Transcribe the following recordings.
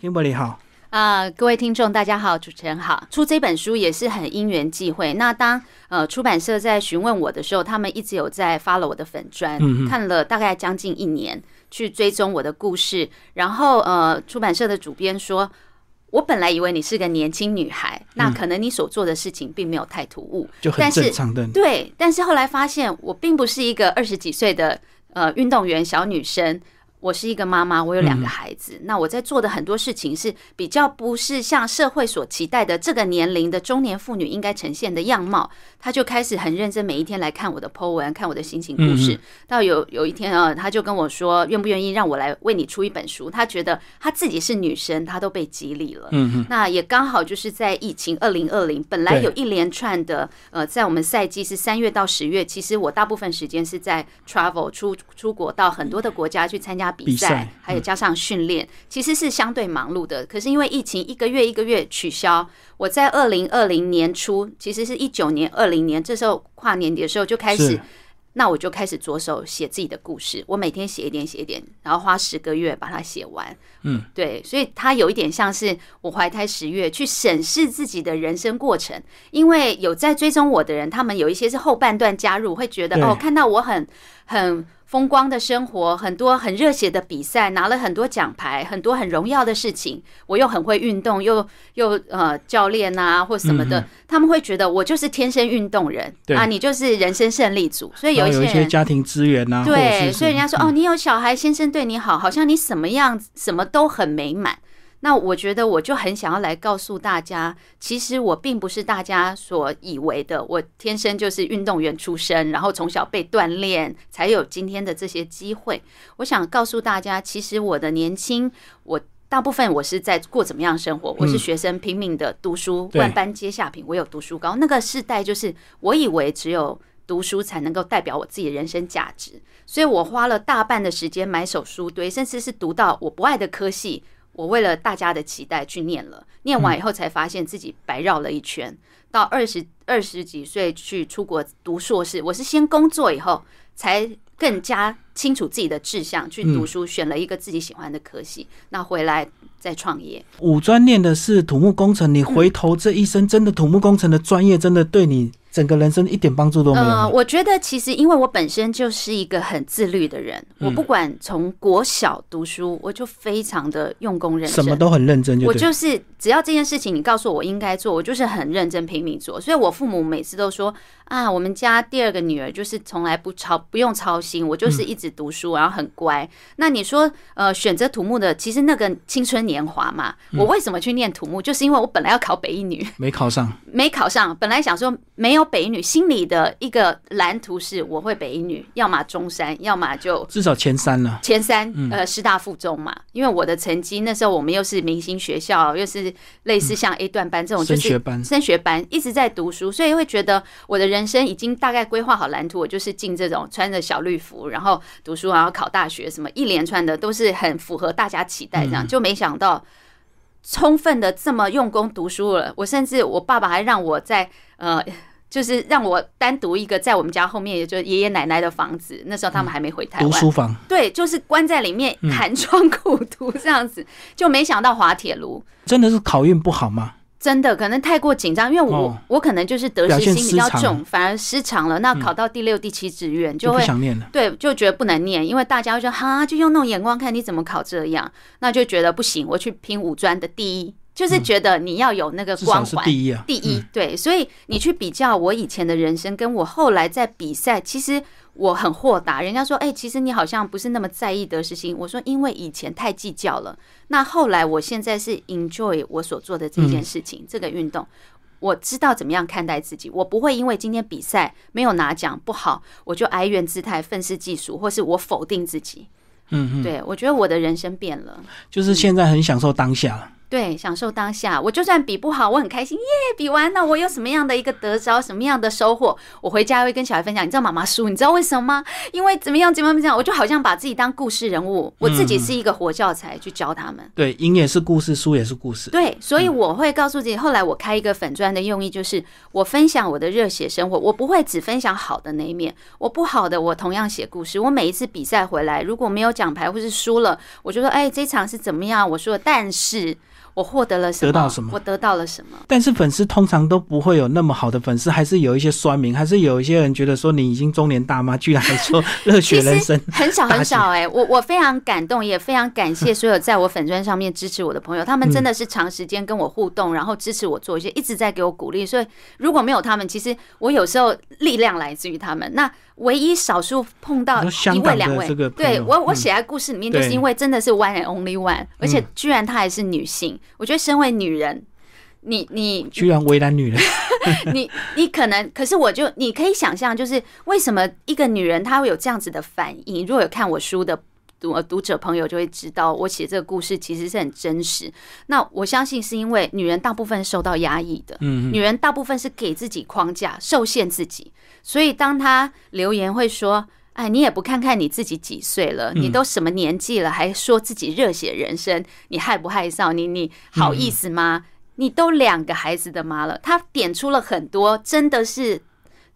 Kimberly 好，啊、各位听众大家好，主持人好。出这本书也是很因缘际会。那当呃出版社在询问我的时候，他们一直有在 follow 我的粉砖，看了大概将近一年，去追踪我的故事。然后呃，出版社的主编说。我本来以为你是个年轻女孩，那可能你所做的事情并没有太突兀，嗯就很正常的。对，但是后来发现我并不是一个二十几岁的呃运动员小女生，我是一个妈妈，我有两个孩子。那我在做的很多事情是比较不是像社会所期待的这个年龄的中年妇女应该呈现的样貌。他就开始很认真，每一天来看我的 po 文，看我的心情故事。到有有一天啊，他就跟我说，愿不愿意让我来为你出一本书？他觉得他自己是女生，他都被激励了。嗯嗯，那也刚好就是在疫情二零二零，本来有一连串的呃，在我们赛季是三月到十月，其实我大部分时间是在 travel 出出国到很多的国家去参加比赛，比赛还有加上训练，其实是相对忙碌的。可是因为疫情一个月一个月取消，我在二零二零年初，其实是一九年、二零年这时候跨年底的时候就开始。那我就开始着手写自己的故事，我每天写一点写一点，然后花十个月把它写完。嗯，对，所以它有一点像是我怀胎十月去审视自己的人生过程，因为有在追踪我的人，他们有一些是后半段加入，会觉得哦，看到我很很风光的生活，很多很热血的比赛，拿了很多奖牌，很多很荣耀的事情，我又很会运动，又又呃教练啊或什么的，他们会觉得我就是天生运动人啊，你就是人生胜利组，所以有一一些家庭资源呐、对，所以人家说哦，你有小孩，先生对你好，好像你什么样什么都很美满。那我觉得我就很想要来告诉大家，其实我并不是大家所以为的，我天生就是运动员出身，然后从小被锻炼，才有今天的这些机会。我想告诉大家，其实我的年轻，我大部分我是在过怎么样生活？我是学生，拼命的读书，万般皆下品，唯有读书高。那个世代就是我以为只有读书才能够代表我自己的人生价值，所以我花了大半的时间买手书堆，甚至是读到我不爱的科系，我为了大家的期待去念了。念完以后才发现自己白绕了一圈。到二十二十几岁去出国读硕士，我是先工作以后才更加清楚自己的志向，去读书，选了一个自己喜欢的科系，那回来再创业。五专念的是土木工程，你回头这一生真的土木工程的专业，真的对你整个人生一点帮助都没有。呃，我觉得其实因为我本身就是一个很自律的人，嗯。我不管从国小读书，我就非常的用功认真，什么都很认真就我，就是只要这件事情你告诉我应该做，我就是很认真拼命做。所以我父母每次都说啊，我们家第二个女儿就是从来不操不用操心，我就是一直读书，然后很乖。那你说呃，选择土木的，其实那个青春年华嘛，我为什么去念土木？就是因为我本来要考北一女，没考上，没考上，本来想说没有北一女，心里的一个蓝图是我会北一女，要么中山，要么就至少前三了。前三，嗯呃，师大附中嘛，因为我的成绩那时候我们又是明星学校，又是类似像 A 段班这种，就是升学班升学班一直在读书，所以会觉得我的人生已经大概规划好蓝图，我就是进这种穿着小绿服，然后读书，然后考大学，什么一连串的都是很符合大家期待，这样、嗯就没想到充分的这么用功读书了。我甚至我爸爸还让我在呃。就是让我单独一个在我们家后面，也就是爷爷奶奶的房子。那时候他们还没回台湾，读书房对，就是关在里面嗯寒窗苦读这样子，就没想到滑铁卢。真的是考运不好吗？真的可能太过紧张，因为我、哦我可能就是得失心比较重，反而失常了。那考到第六、第七志愿就会想念了。对，就觉得不能念，因为大家会说哈，就用那种眼光看你怎么考这样，那就觉得不行，我去拼五专的第一，就是觉得你要有那个光环。是第一啊。第一，对，所以你去比较我以前的人生，跟我后来在比赛，其实我很豁达。人家说，哎、其实你好像不是那么在意得失心。我说，因为以前太计较了。那后来，我现在是 enjoy 我所做的这件事情，这个运动。我知道怎么样看待自己，我不会因为今天比赛没有拿奖不好，我就哀怨姿态、愤世嫉俗，或是我否定自己。嗯嗯，对我觉得我的人生变了。就是现在很享受当下了。对，享受当下。我就算比不好，我很开心，耶！比完了，我有什么样的一个得着，什么样的收获？我回家会跟小孩分享。你知道妈妈输，你知道为什么吗？因为怎么样，怎么样，怎么样？我就好像把自己当故事人物，我自己是一个活教材去教他们。对，赢也是故事，输也是故事。对，所以我会告诉自己，后来我开一个粉砖的用意就是，我分享我的热血生活，我不会只分享好的那一面，我不好的我同样写故事。我每一次比赛回来，如果没有奖牌或是输了，我就说，哎，这场是怎么样？我说，但是。我获得了什么？得到什么？我得到了什么？但是粉丝通常都不会有那么好的粉丝，还是有一些酸民，还是有一些人觉得说你已经中年大妈，居然还说热血 人生，很少很少哎，我我非常感动，也非常感谢所有在我粉砖上面支持我的朋友，他们真的是长时间跟我互动，然后支持我做一些，一直在给我鼓励。所以如果没有他们，其实我有时候力量来自于他们。那唯一少数碰到一位两位，对我我写在故事里面，就是因为真的是 one and only one，而且居然她还是女性。我觉得身为女人，你你居然为难女人，你你可能，可是我就你可以想象，就是为什么一个女人她会有这样子的反应？如果有看我书的读读者朋友就会知道，我写这个故事其实是很真实。那我相信是因为女人大部分受到压抑的，嗯，女人大部分是给自己框架、受限自己，所以当她留言会说。哎，你也不看看你自己几岁了？你都什么年纪了，还说自己热血人生？你害不害臊？你你好意思吗？你都两个孩子的妈了，他点出了很多，真的是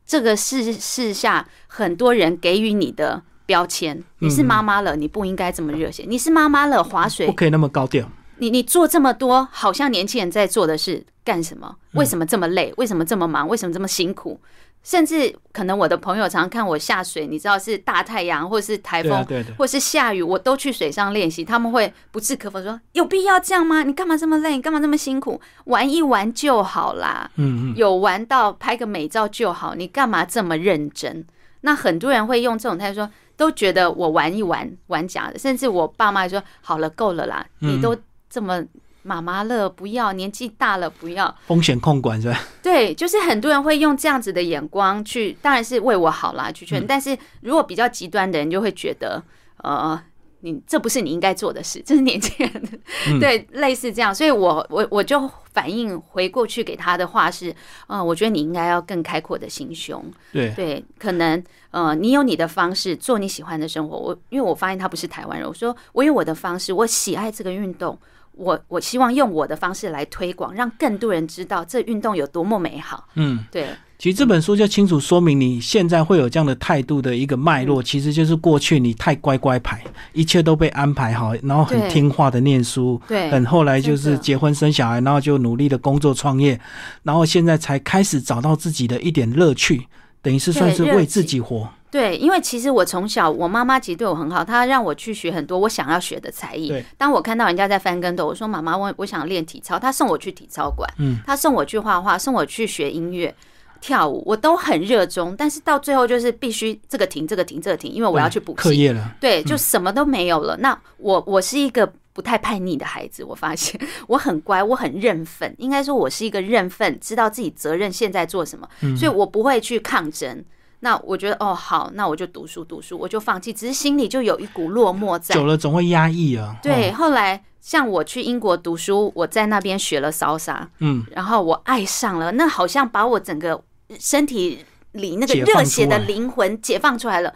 这个世世下很多人给予你的标签。你是妈妈了，你不应该这么热血。你是妈妈了，划水不可以那么高调。你你做这么多，好像年轻人在做的事干什么？为什么这么累？为什么这么忙？为什么这么辛苦？甚至可能我的朋友常看我下水，你知道是大太阳，或者是台风，或是下雨，我都去水上练习。他们会不置可否说：“有必要这样吗？你干嘛这么累？你干嘛这么辛苦？玩一玩就好啦。嗯嗯，有玩到拍个美照就好，你干嘛这么认真？那很多人会用这种态度说，都觉得我玩一玩玩假的。甚至我爸妈说：“好了，够了啦，你都这么。”妈妈乐，不要年纪大了，不要风险控管是吧？对，就是很多人会用这样子的眼光去，当然是为我好啦，去劝。但是如果比较极端的人，就会觉得，呃，你这不是你应该做的事，这是年轻人的，对，类似这样。所以我我我就反应回过去给他的话是，呃，我觉得你应该要更开阔的心胸，对对，可能呃，你有你的方式做你喜欢的生活。我因为我发现他不是台湾人，我说我有我的方式，我喜爱这个运动。我我希望用我的方式来推广，让更多人知道这运动有多么美好。嗯，对。其实这本书就清楚说明你现在会有这样的态度的一个脉络，其实就是过去你太乖乖牌，一切都被安排好，然后很听话的念书，对，很后来就是结婚生小孩，然后就努力的工作创业，然后现在才开始找到自己的一点乐趣，等于是算是为自己活。对，因为其实我从小，我妈妈其实对我很好，她让我去学很多我想要学的才艺。当我看到人家在翻跟斗，我说妈妈，我我想练体操，她送我去体操馆，嗯，她送我去画画，送我去学音乐、跳舞，我都很热衷。但是到最后就是必须这个停，这个停，这个停，因为我要去补课业了。对，就什么都没有了。那我我是一个不太叛逆的孩子，我发现我很乖，我很认份。应该说，我是一个认份，知道自己责任，现在做什么，所以我不会去抗争。那我觉得哦好，那我就读书读书，我就放弃，只是心里就有一股落寞在。久了总会压抑啊。对，后来像我去英国读书，我在那边学了骚洒，嗯，然后我爱上了，那好像把我整个身体里那个热血的灵魂解放出来了。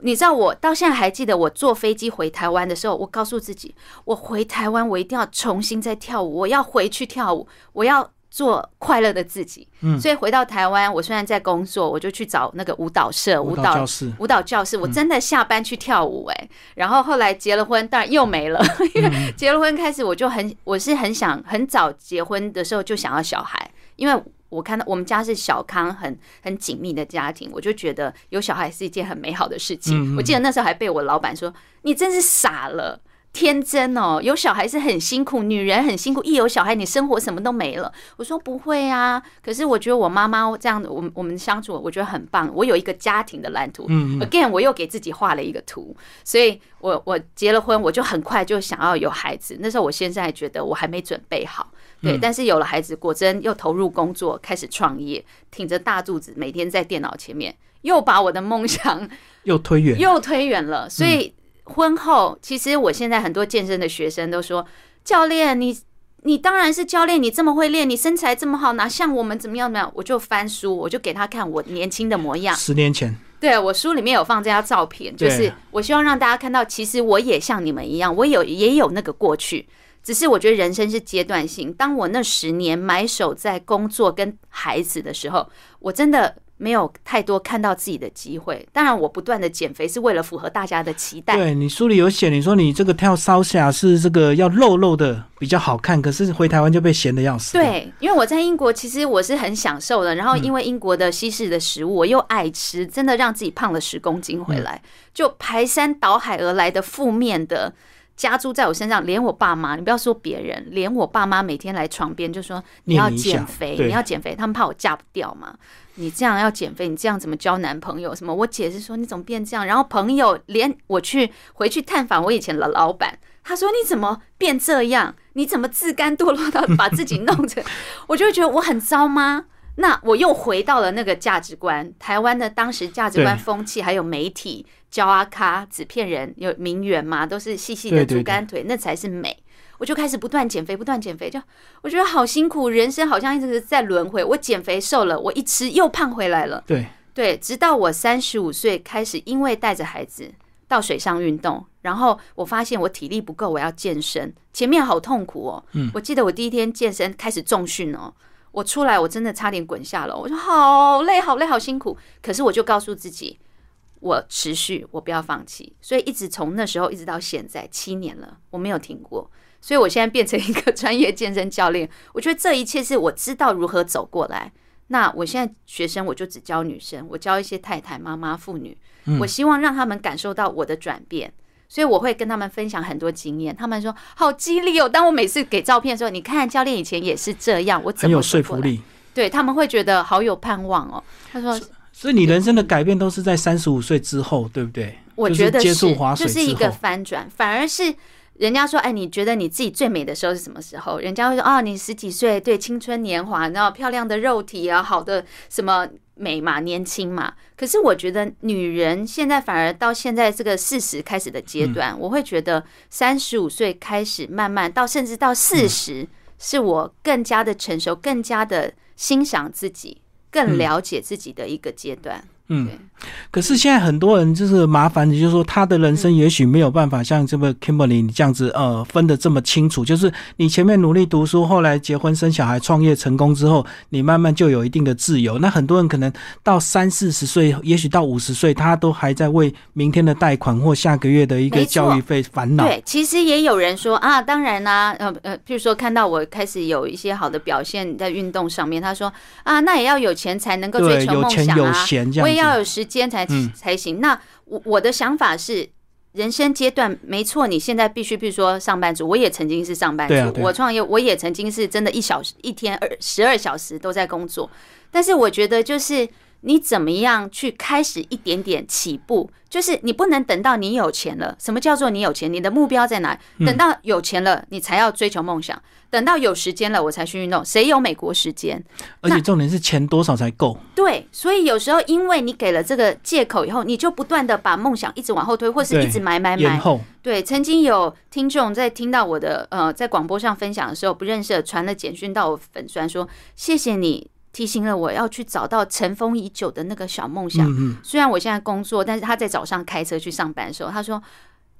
你知道，我到现在还记得，我坐飞机回台湾的时候，我告诉自己，我回台湾我一定要重新再跳舞，我要回去跳舞，我要。做快乐的自己，嗯，所以回到台湾，我虽然在工作，我就去找那个舞蹈社、舞蹈教室、舞蹈教室，我真的下班去跳舞，哎，然后后来结了婚，当然又没了，因为结了婚开始我就很，我是很想很早结婚的时候就想要小孩，因为我看到我们家是小康很很紧密的家庭，我就觉得有小孩是一件很美好的事情。我记得那时候还被我老板说：“你真是傻了。”天真哦，有小孩是很辛苦，女人很辛苦。一有小孩，你生活什么都没了。我说不会啊，可是我觉得我妈妈这样，我我们相处，我觉得很棒。我有一个家庭的蓝图。嗯 Again，我又给自己画了一个图，所以我我结了婚，我就很快就想要有孩子。那时候我现在觉得我还没准备好，对。但是有了孩子，果真又投入工作，开始创业，挺着大肚子，每天在电脑前面，又把我的梦想又推远，又推远了。所以。婚后，其实我现在很多健身的学生都说：“教练，你你当然是教练，你这么会练，你身材这么好，哪像我们怎么样怎么样？我就翻书，我就给他看我年轻的模样。十年前，对我书里面有放这张照片，就是我希望让大家看到，其实我也像你们一样，我有也有那个过去。只是我觉得人生是阶段性。当我那十年埋首在工作跟孩子的时候，我真的没有太多看到自己的机会。当然，我不断的减肥是为了符合大家的期待。对你书里有写，你说你这个跳烧虾是这个要肉肉的比较好看，可是回台湾就被咸的要死。对，因为我在英国其实我是很享受的，然后因为英国的西式的食物我又爱吃，真的让自己胖了十公斤回来，就排山倒海而来的负面的。加诸在我身上，连我爸妈，你不要说别人，连我爸妈每天来床边就说你要减肥，你要减肥，他们怕我嫁不掉嘛。你这样要减肥，你这样怎么交男朋友？什么？我姐是说你怎么变这样？然后朋友连我去回去探访我以前的老板，他说你怎么变这样？你怎么自甘堕落到把自己弄成？我就觉得我很糟吗？那我又回到了那个价值观，台湾的当时价值观风气还有媒体。教阿卡纸片人有名媛嘛，都是细细的竹竿腿，那才是美。我就开始不断减肥，不断减肥，就我觉得好辛苦，人生好像一直在轮回。我减肥瘦了，我一吃又胖回来了。对对，直到我三十五岁开始，因为带着孩子到水上运动，然后我发现我体力不够，我要健身，前面好痛苦哦。嗯，我记得我第一天健身开始重训哦，我出来我真的差点滚下楼，我说好累，好累，好辛苦。可是我就告诉自己。我持续，我不要放弃，所以一直从那时候一直到现在七年了，我没有停过。所以我现在变成一个专业健身教练，我觉得这一切是我知道如何走过来。那我现在学生我就只教女生，我教一些太太、妈妈、妇女，我希望让他们感受到我的转变，所以我会跟他们分享很多经验。他们说好激励哦！当我每次给照片的时候，你看教练以前也是这样，我很有说服力，对他们会觉得好有盼望哦。他说。所以你人生的改变都是在三十五岁之后，对不对？我觉得是，就是一个翻转。反而是人家说，哎，你觉得你自己最美的时候是什么时候？人家会说，哦，你十几岁，对，青春年华，然后漂亮的肉体啊，好的什么美嘛，年轻嘛。可是我觉得女人现在反而到现在这个四十开始的阶段，我会觉得三十五岁开始慢慢到，甚至到四十，是我更加的成熟，更加的欣赏自己。更了解自己的一个阶段。嗯，可是现在很多人就是麻烦，就是说他的人生也许没有办法像这个 Kimberly 你这样子呃分得这么清楚。就是你前面努力读书，后来结婚生小孩、创业成功之后，你慢慢就有一定的自由。那很多人可能到三四十岁，也许到五十岁，他都还在为明天的贷款或下个月的一个教育费烦恼。对，其实也有人说啊，当然啦，呃呃，譬如说看到我开始有一些好的表现在运动上面，他说啊，那也要有钱才能够追求梦想啊，我也要有时间才才行。那我我的想法是，人生阶段没错，你现在必须，比如说上班族，我也曾经是上班族，我创业，我也曾经是真的一小时一天二十二小时都在工作。但是我觉得，就是你怎么样去开始一点点起步，就是你不能等到你有钱了。什么叫做你有钱？你的目标在哪？等到有钱了，你才要追求梦想。等到有时间了，我才去运动。谁有美国时间？而且重点是钱多少才够？对，所以有时候因为你给了这个借口以后，你就不断的把梦想一直往后推，或是一直买买买。对，曾经有听众在听到我的呃在广播上分享的时候，不认识，传了简讯到我粉专说：“谢谢你提醒了我要去找到尘封已久的那个小梦想。”虽然我现在工作，但是他在早上开车去上班的时候，他说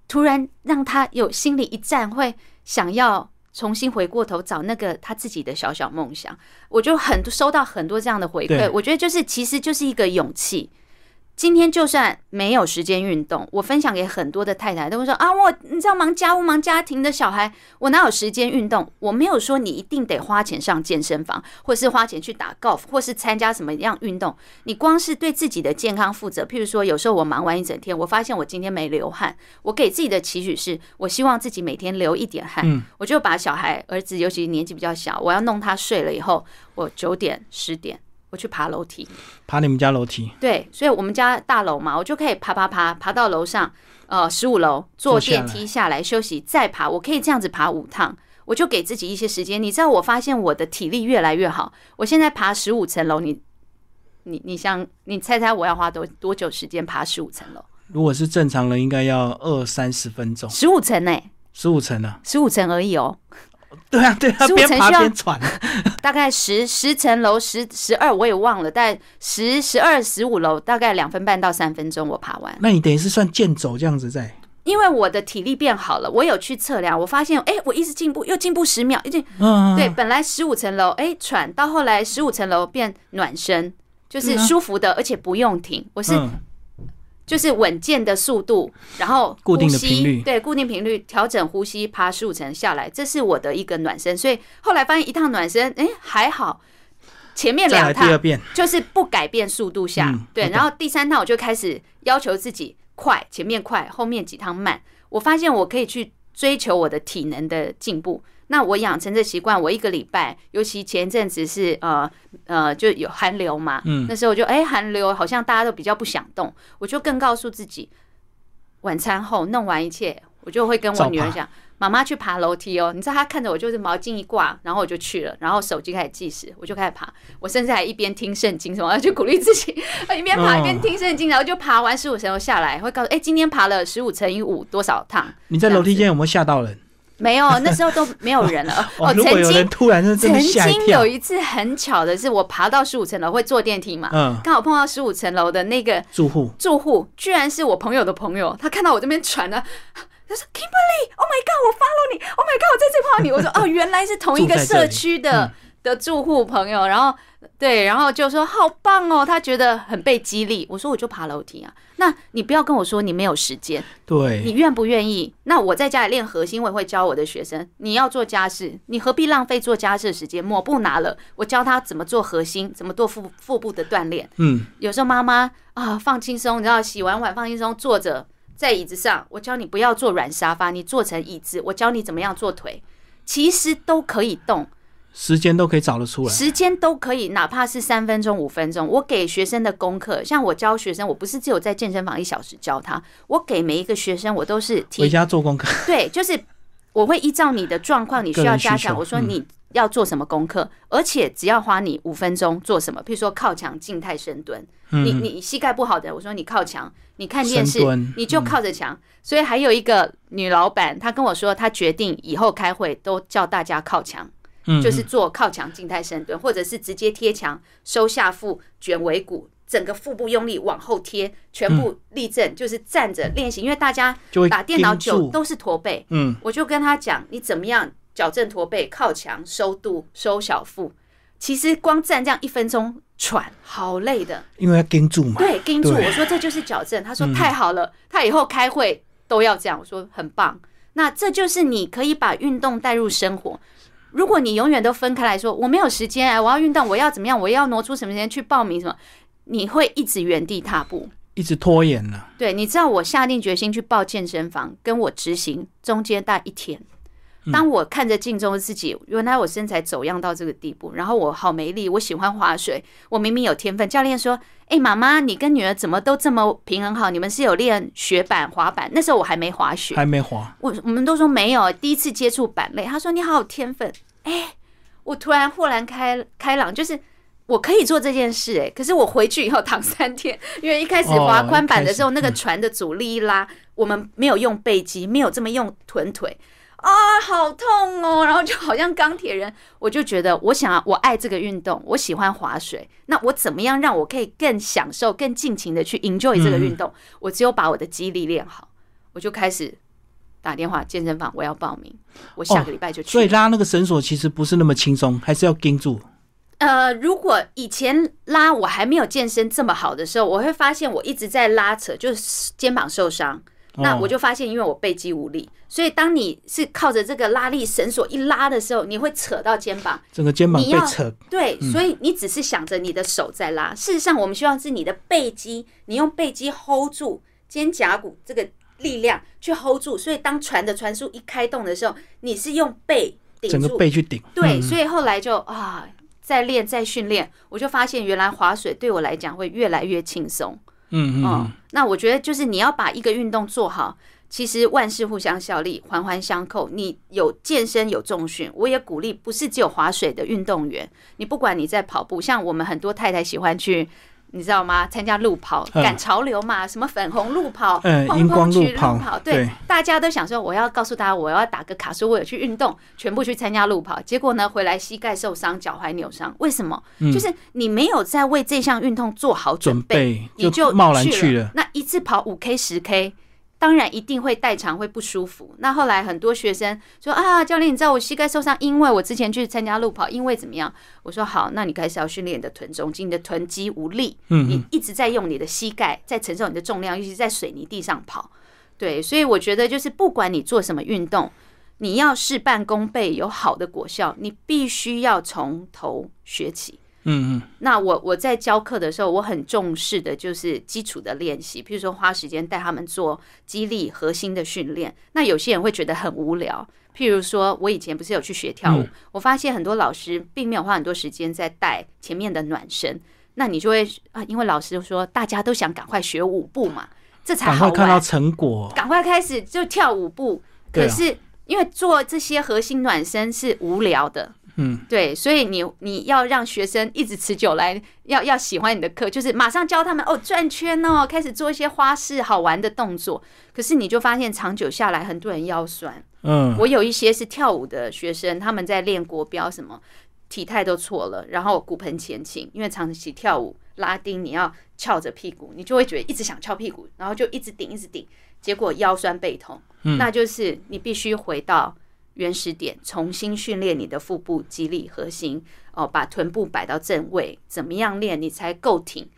突然让他有心里一战，会想要。重新回过头找那个他自己的小小梦想，我就很多收到很多这样的回馈，我觉得就是其实就是一个勇气。今天就算没有时间运动，我分享给很多的太太都会说啊，我你知道忙家务忙家庭的小孩，我哪有时间运动？我没有说你一定得花钱上健身房，或是花钱去打 golf，或是参加什么样运动。你光是对自己的健康负责。譬如说，有时候我忙完一整天，我发现我今天没流汗，我给自己的期许是，我希望自己每天流一点汗。我就把小孩儿子，尤其年纪比较小，我要弄他睡了以后，我九点十点。我去爬楼梯，爬你们家楼梯。对，所以我们家大楼嘛，我就可以爬爬爬，爬到楼上，呃，十五楼坐电梯下来休息，再爬。我可以这样子爬五趟，我就给自己一些时间。你知道，我发现我的体力越来越好。我现在爬十五层楼，你你你想，你猜猜我要花多多久时间爬十五层楼？如果是正常人，应该要二三十分钟。十五层呢？十五层呢？十五层而已哦。对啊，对啊，15边爬边喘。大概十十层楼，十十二我也忘了，但十十二十五楼大概两分半到三分钟我爬完。那你等于是算健走这样子在，因为我的体力变好了，我有去测量，我发现哎、我一直进步，又进步十秒，一直嗯，对，本来十五层楼哎喘，到后来十五层楼变暖身，就是舒服的，而且不用停，我是嗯，就是稳健的速度，然后固定的呼吸频率对，固定频率调整呼吸，爬十五层下来，这是我的一个暖身。所以后来发现一趟暖身，哎、还好，前面再两趟就是不改变速度下，对，然后第三趟我就开始要求自己快，前面快，后面几趟慢。我发现我可以去追求我的体能的进步。那我养成这习惯，我一个礼拜，尤其前一阵子是呃呃就有寒流嘛，嗯那时候我就哎寒流好像大家都比较不想动，我就更告诉自己，晚餐后弄完一切，我就会跟我女儿讲，妈妈去爬楼梯哦。你知道她看着我就是毛巾一挂，然后我就去了，然后手机开始计时，我就开始爬。我甚至还一边听圣经什么，就鼓励自己，一边爬一边听圣经，然后就爬完十五层楼下来，会告诉哎、今天爬了十五乘以五多少趟？你在楼梯间有没有吓到人？没有，那时候都没有人了。哦，如果有人曾经突然曾经有，一次很巧的是，我爬到十五层楼会坐电梯嘛，嗯，刚好碰到十五层楼的那个住户。住户居然是我朋友的朋友，他看到我这边传的，他说 Kimberly，Oh my god，我 follow 你，Oh my god，我在这 follow 你。我说哦，原来是同一个社区的、嗯的住户朋友，然后对，然后就说好棒哦，他觉得很被激励。我说我就爬楼梯啊，那你不要跟我说你没有时间，对你，愿不愿意？那我在家里练核心，我也会教我的学生，你要做家事，你何必浪费做家事的时间？抹布拿了，我教他怎么做核心，怎么做腹腹部的锻炼。嗯，有时候妈妈啊放轻松，你知道洗完碗放轻松，坐着在椅子上，我教你不要坐软沙发，你坐成椅子，我教你怎么样做腿，其实都可以动，时间都可以找得出来。时间都可以，哪怕是三分钟、五分钟。我给学生的功课，像我教学生，我不是只有在健身房一小时教他，我给每一个学生我都是回家做功课，对，就是我会依照你的状况，你需要加强。我说你要做什么功课，而且只要花你五分钟做什么，譬如说靠墙静态深蹲，你嗯，你膝盖不好的，我说你靠墙，你看电视，你就靠着墙。所以还有一个女老板，她跟我说，她决定以后开会都叫大家靠墙，嗯就是做靠墙静态深蹲，或者是直接贴墙，收下腹，卷尾骨。整个腹部用力往后贴，全部立正，就是站着练习。因为大家打电脑久都是驼背，嗯，我就跟他讲，你怎么样矫正驼背、靠墙、收肚、收小腹。其实光站这样一分钟喘，好累的。因为要盯住嘛。对，盯住。我说这就是矫正。他说嗯太好了，他以后开会都要这样。我说很棒。那这就是你可以把运动带入生活。如果你永远都分开来说，我没有时间啊，我要运动，我要怎么样，我要挪出什么时间去报名什么，你会一直原地踏步。一直拖延了。对，你知道我下定决心去报健身房，跟我执行中间大一天。当我看着镜中的自己，原来我身材走样到这个地步，然后我好没力，我喜欢划水，我明明有天分。教练说：“哎、妈妈，你跟女儿怎么都这么平衡好？你们是有练雪板、滑板？那时候我还没滑雪，还没滑，我我们都说没有，第一次接触板类。他说你好有天分，哎、我突然豁然开开朗，就是我可以做这件事、哎，可是我回去以后躺三天，因为一开始滑宽板的时候，那个船的阻力一拉，我们没有用背肌，没有这么用臀腿。啊，好痛哦！然后就好像钢铁人，我就觉得我想要，我爱这个运动，我喜欢划水。那我怎么样让我可以更享受、更尽情的去 enjoy 这个运动？我只有把我的肌力练好，我就开始打电话健身房，我要报名，我下个礼拜就去。所以拉那个绳索其实不是那么轻松，还是要盯住。呃，如果以前拉我还没有健身这么好的时候，我会发现我一直在拉扯，就是肩膀受伤。那哦我就发现，因为我背肌无力，所以当你是靠着这个拉力绳索一拉的时候，你会扯到肩膀。整个肩膀要被扯，对，所以你只是想着你的手在拉，事实上我们希望是你的背肌，你用背肌 hold 住肩胛骨这个力量去 hold 住，所以当船的船速一开动的时候，你是用背顶整个住背去顶。对，嗯所以后来就啊，再练再训练，我就发现原来划水对我来讲会越来越轻松。嗯嗯，那我觉得就是你要把一个运动做好，其实万事互相效力，环环相扣。你有健身有重训，我也鼓励不是只有划水的运动员，你不管你在跑步，像我们很多太太喜欢去你知道吗？参加路跑嗯赶潮流嘛，什么粉红路跑、荧光路跑跑，对对，大家都想说我要告诉大家我要打个卡，说我有去运动，全部去参加路跑，结果呢回来膝盖受伤、脚踝扭伤，为什么？就是你没有在为这项运动做好准准备，备你就贸然去去了。那一次跑五 K、十 K，当然一定会代偿，会不舒服。那后来很多学生说啊，教练，你知道我膝盖受伤，因为我之前去参加路跑，因为怎么样？我说好，那你开始要训练你的臀中肌，你的臀肌无力，嗯你一直在用你的膝盖在承受你的重量，尤其是在水泥地上跑。对，所以我觉得就是不管你做什么运动，你要事半功倍，有好的果效，你必须要从头学起。嗯嗯，那我我在教课的时候，我很重视的就是基础的练习，譬如说花时间带他们做激励核心的训练。那有些人会觉得很无聊，譬如说我以前不是有去学跳舞，我发现很多老师并没有花很多时间在带前面的暖身。那你就会啊，因为老师说大家都想赶快学舞步嘛，这才好看到，成果。赶快开始就跳舞步。可是因为做这些核心暖身是无聊的，嗯，对，所以你你要让学生一直持久来，要要喜欢你的课，就是马上教他们哦转圈哦，开始做一些花式好玩的动作。可是你就发现长久下来，很多人腰酸。嗯，我有一些是跳舞的学生，他们在练国标什么，体态都错了，然后骨盆前倾，因为长期跳舞拉丁，你要翘着屁股，你就会觉得一直想翘屁股，然后就一直顶一直顶，结果腰酸背痛。嗯那就是你必须回到原始点，重新训练你的腹部肌力核心哦，把臀部摆到正位，怎么样练你才够挺，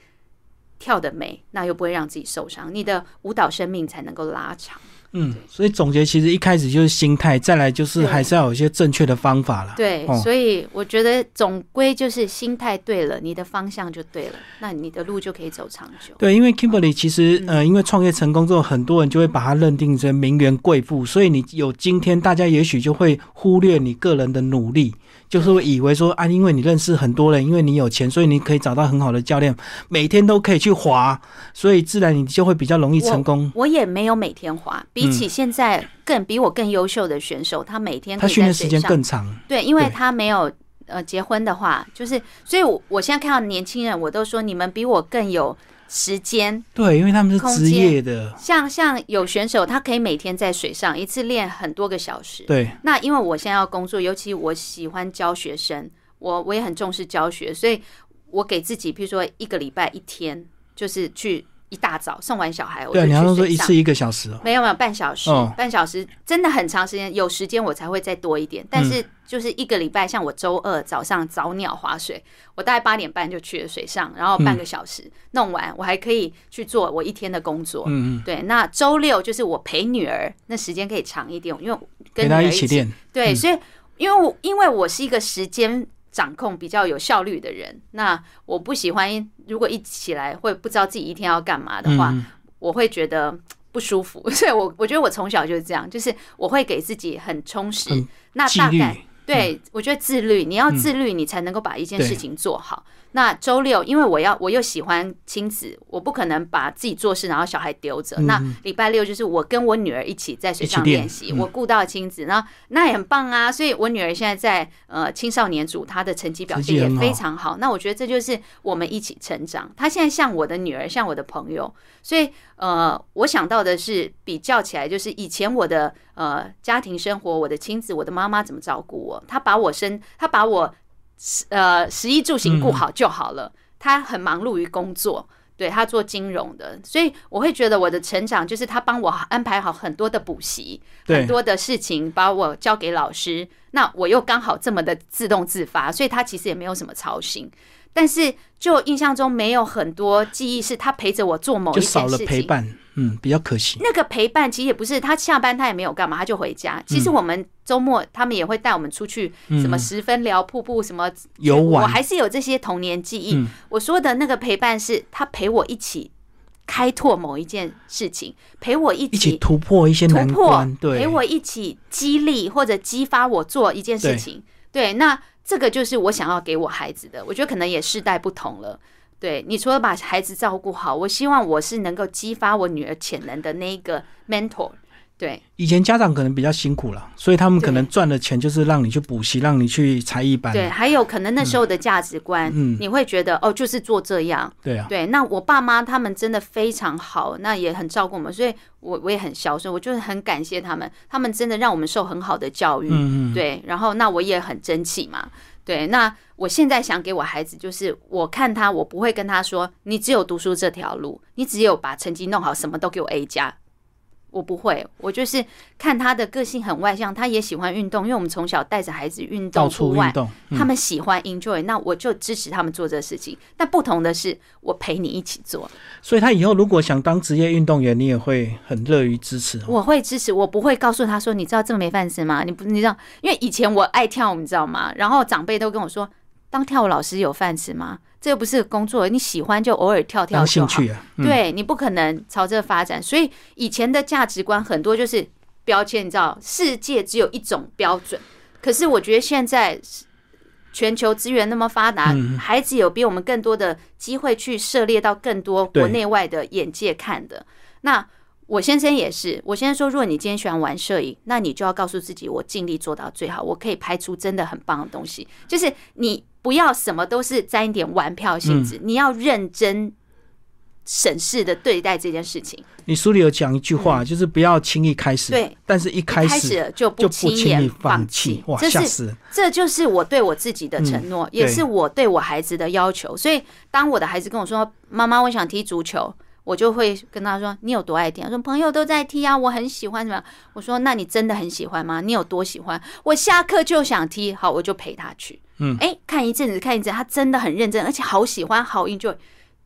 跳得美，那又不会让自己受伤，你的舞蹈生命才能够拉长。嗯，所以总结其实一开始就是心态，再来就是还是要有一些正确的方法啦。对，哦所以我觉得总归就是心态对了，你的方向就对了，那你的路就可以走长久。对，因为 Kimberly 其实嗯呃，因为创业成功之后，很多人就会把它认定成名媛贵妇，所以你有今天，大家也许就会忽略你个人的努力，就是会以为说啊，因为你认识很多人，因为你有钱，所以你可以找到很好的教练，每天都可以去滑，所以自然你就会比较容易成功。我也没有每天滑，比起现在更比我更优秀的选手，他每天可他以训练时间更长，对，因为他没有呃结婚的话，就是所以我，我现在看到年轻人，我都说你们比我更有时间。对，因为他们是职业的，像像有选手，他可以每天在水上一次练很多个小时。对，那因为我现在要工作，尤其我喜欢教学生，我我也很重视教学，所以我给自己，譬如说一个礼拜一天，就是去一大早送完小孩，我就对，去你要说一次一个小时哦，没有没有半小时，哦。半小时真的很长时间，有时间我才会再多一点。但是就是一个礼拜，像我周二早上早鸟划水，我大概八点半就去了水上，然后半个小时、弄完，我还可以去做我一天的工作。嗯嗯，对，那周六就是我陪女儿，那时间可以长一点，因为跟陪他女儿一起练，对，所以因为我因为我是一个时间掌控比较有效率的人，那我不喜欢如果一起来会不知道自己一天要干嘛的话，嗯我会觉得不舒服。所以我我觉得我从小就是这样，就是我会给自己很充实很。那大概对，我觉得自律，你要自律，你才能够把一件事情做好。那周六，因为我要我又喜欢亲子，我不可能把自己做事，然后小孩丢着。那礼拜六就是我跟我女儿一起在水上练练习，嗯我顾到亲子，那那也很棒啊。所以我女儿现在在呃青少年组，她的成绩表现也非常好。那我觉得这就是我们一起成长。她现在像我的女儿，像我的朋友，所以呃，我想到的是比较起来，就是以前我的呃家庭生活，我的亲子，我的妈妈怎么照顾我，她把我生，她把我呃食衣住行顾好就好了。她很忙碌于工作。对他做金融的，所以我会觉得我的成长就是他帮我安排好很多的补习，很多的事情把我交给老师，那我又刚好这么的自动自发，所以他其实也没有什么操心。但是就印象中没有很多记忆是他陪着我做某一就少了件事情。陪伴，嗯，比较可惜。那个陪伴其实也不是他下班他也没有干嘛，他就回家。其实我们周末他们也会带我们出去，什么十分聊瀑布，什么嗯游玩我还是有这些童年记忆。嗯我说的那个陪伴是他陪我一起开拓某一件事情，陪我一一起起突破一些突破难关，，对，陪我一起激励或者激发我做一件事情。对，那这个就是我想要给我孩子的。我觉得可能也世代不同了。对你除了把孩子照顾好，我希望我是能够激发我女儿潜能的那一个 mentor。对以前家长可能比较辛苦了，所以他们可能对赚的钱就是让你去补习，让你去才艺班。对，还有可能那时候的价值观，嗯你会觉得哦，就是做这样。对啊，对，那我爸妈他们真的非常好，那也很照顾我们，所以我我也很孝顺，我就是很感谢他们，他们真的让我们受很好的教育。嗯嗯，对，然后那我也很争气嘛。对，那我现在想给我孩子，就是我看他，我不会跟他说，你只有读书这条路，你只有把成绩弄好，什么都给我 A 加。我不会，我就是看他的个性很外向，他也喜欢运动，因为我们从小带着孩子运动户外，处运动，嗯他们喜欢 enjoy，那我就支持他们做这个事情。但不同的是，我陪你一起做，所以他以后如果想当职业运动员，你也会很乐于支持哦。我会支持，我不会告诉他说，你知道这么没饭吃吗？你不，你知道，因为以前我爱跳舞，你知道吗？然后长辈都跟我说，当跳舞老师有饭吃吗？这又不是工作，你喜欢就偶尔跳跳就好。兴趣啊，嗯，对你不可能朝这发展，所以以前的价值观很多就是标签，你知道，世界只有一种标准。可是我觉得现在全球资源那么发达，嗯孩子有比我们更多的机会去涉猎到更多国内外的眼界看的。那我先生也是，我先生说，如果你今天喜欢玩摄影，那你就要告诉自己，我尽力做到最好，我可以拍出真的很棒的东西。就是你不要什么都是沾一点玩票性质，你要认真审视的对待这件事情。你书里有讲一句话，就是不要轻易开始，嗯对，但是一开始就就不轻轻易放弃，哇，这是吓死！这就是我对我自己的承诺，也是我对我孩子的要求。所以，当我的孩子跟我说：“妈妈，我想踢足球。”我就会跟他说：“你有多爱踢？”他说：“朋友都在踢啊，我很喜欢。”什么？我说：“那你真的很喜欢吗？你有多喜欢？”我下课就想踢，好，我就陪他去。嗯，哎，看一阵子，看一阵，他真的很认真，而且好喜欢，好 enjoy，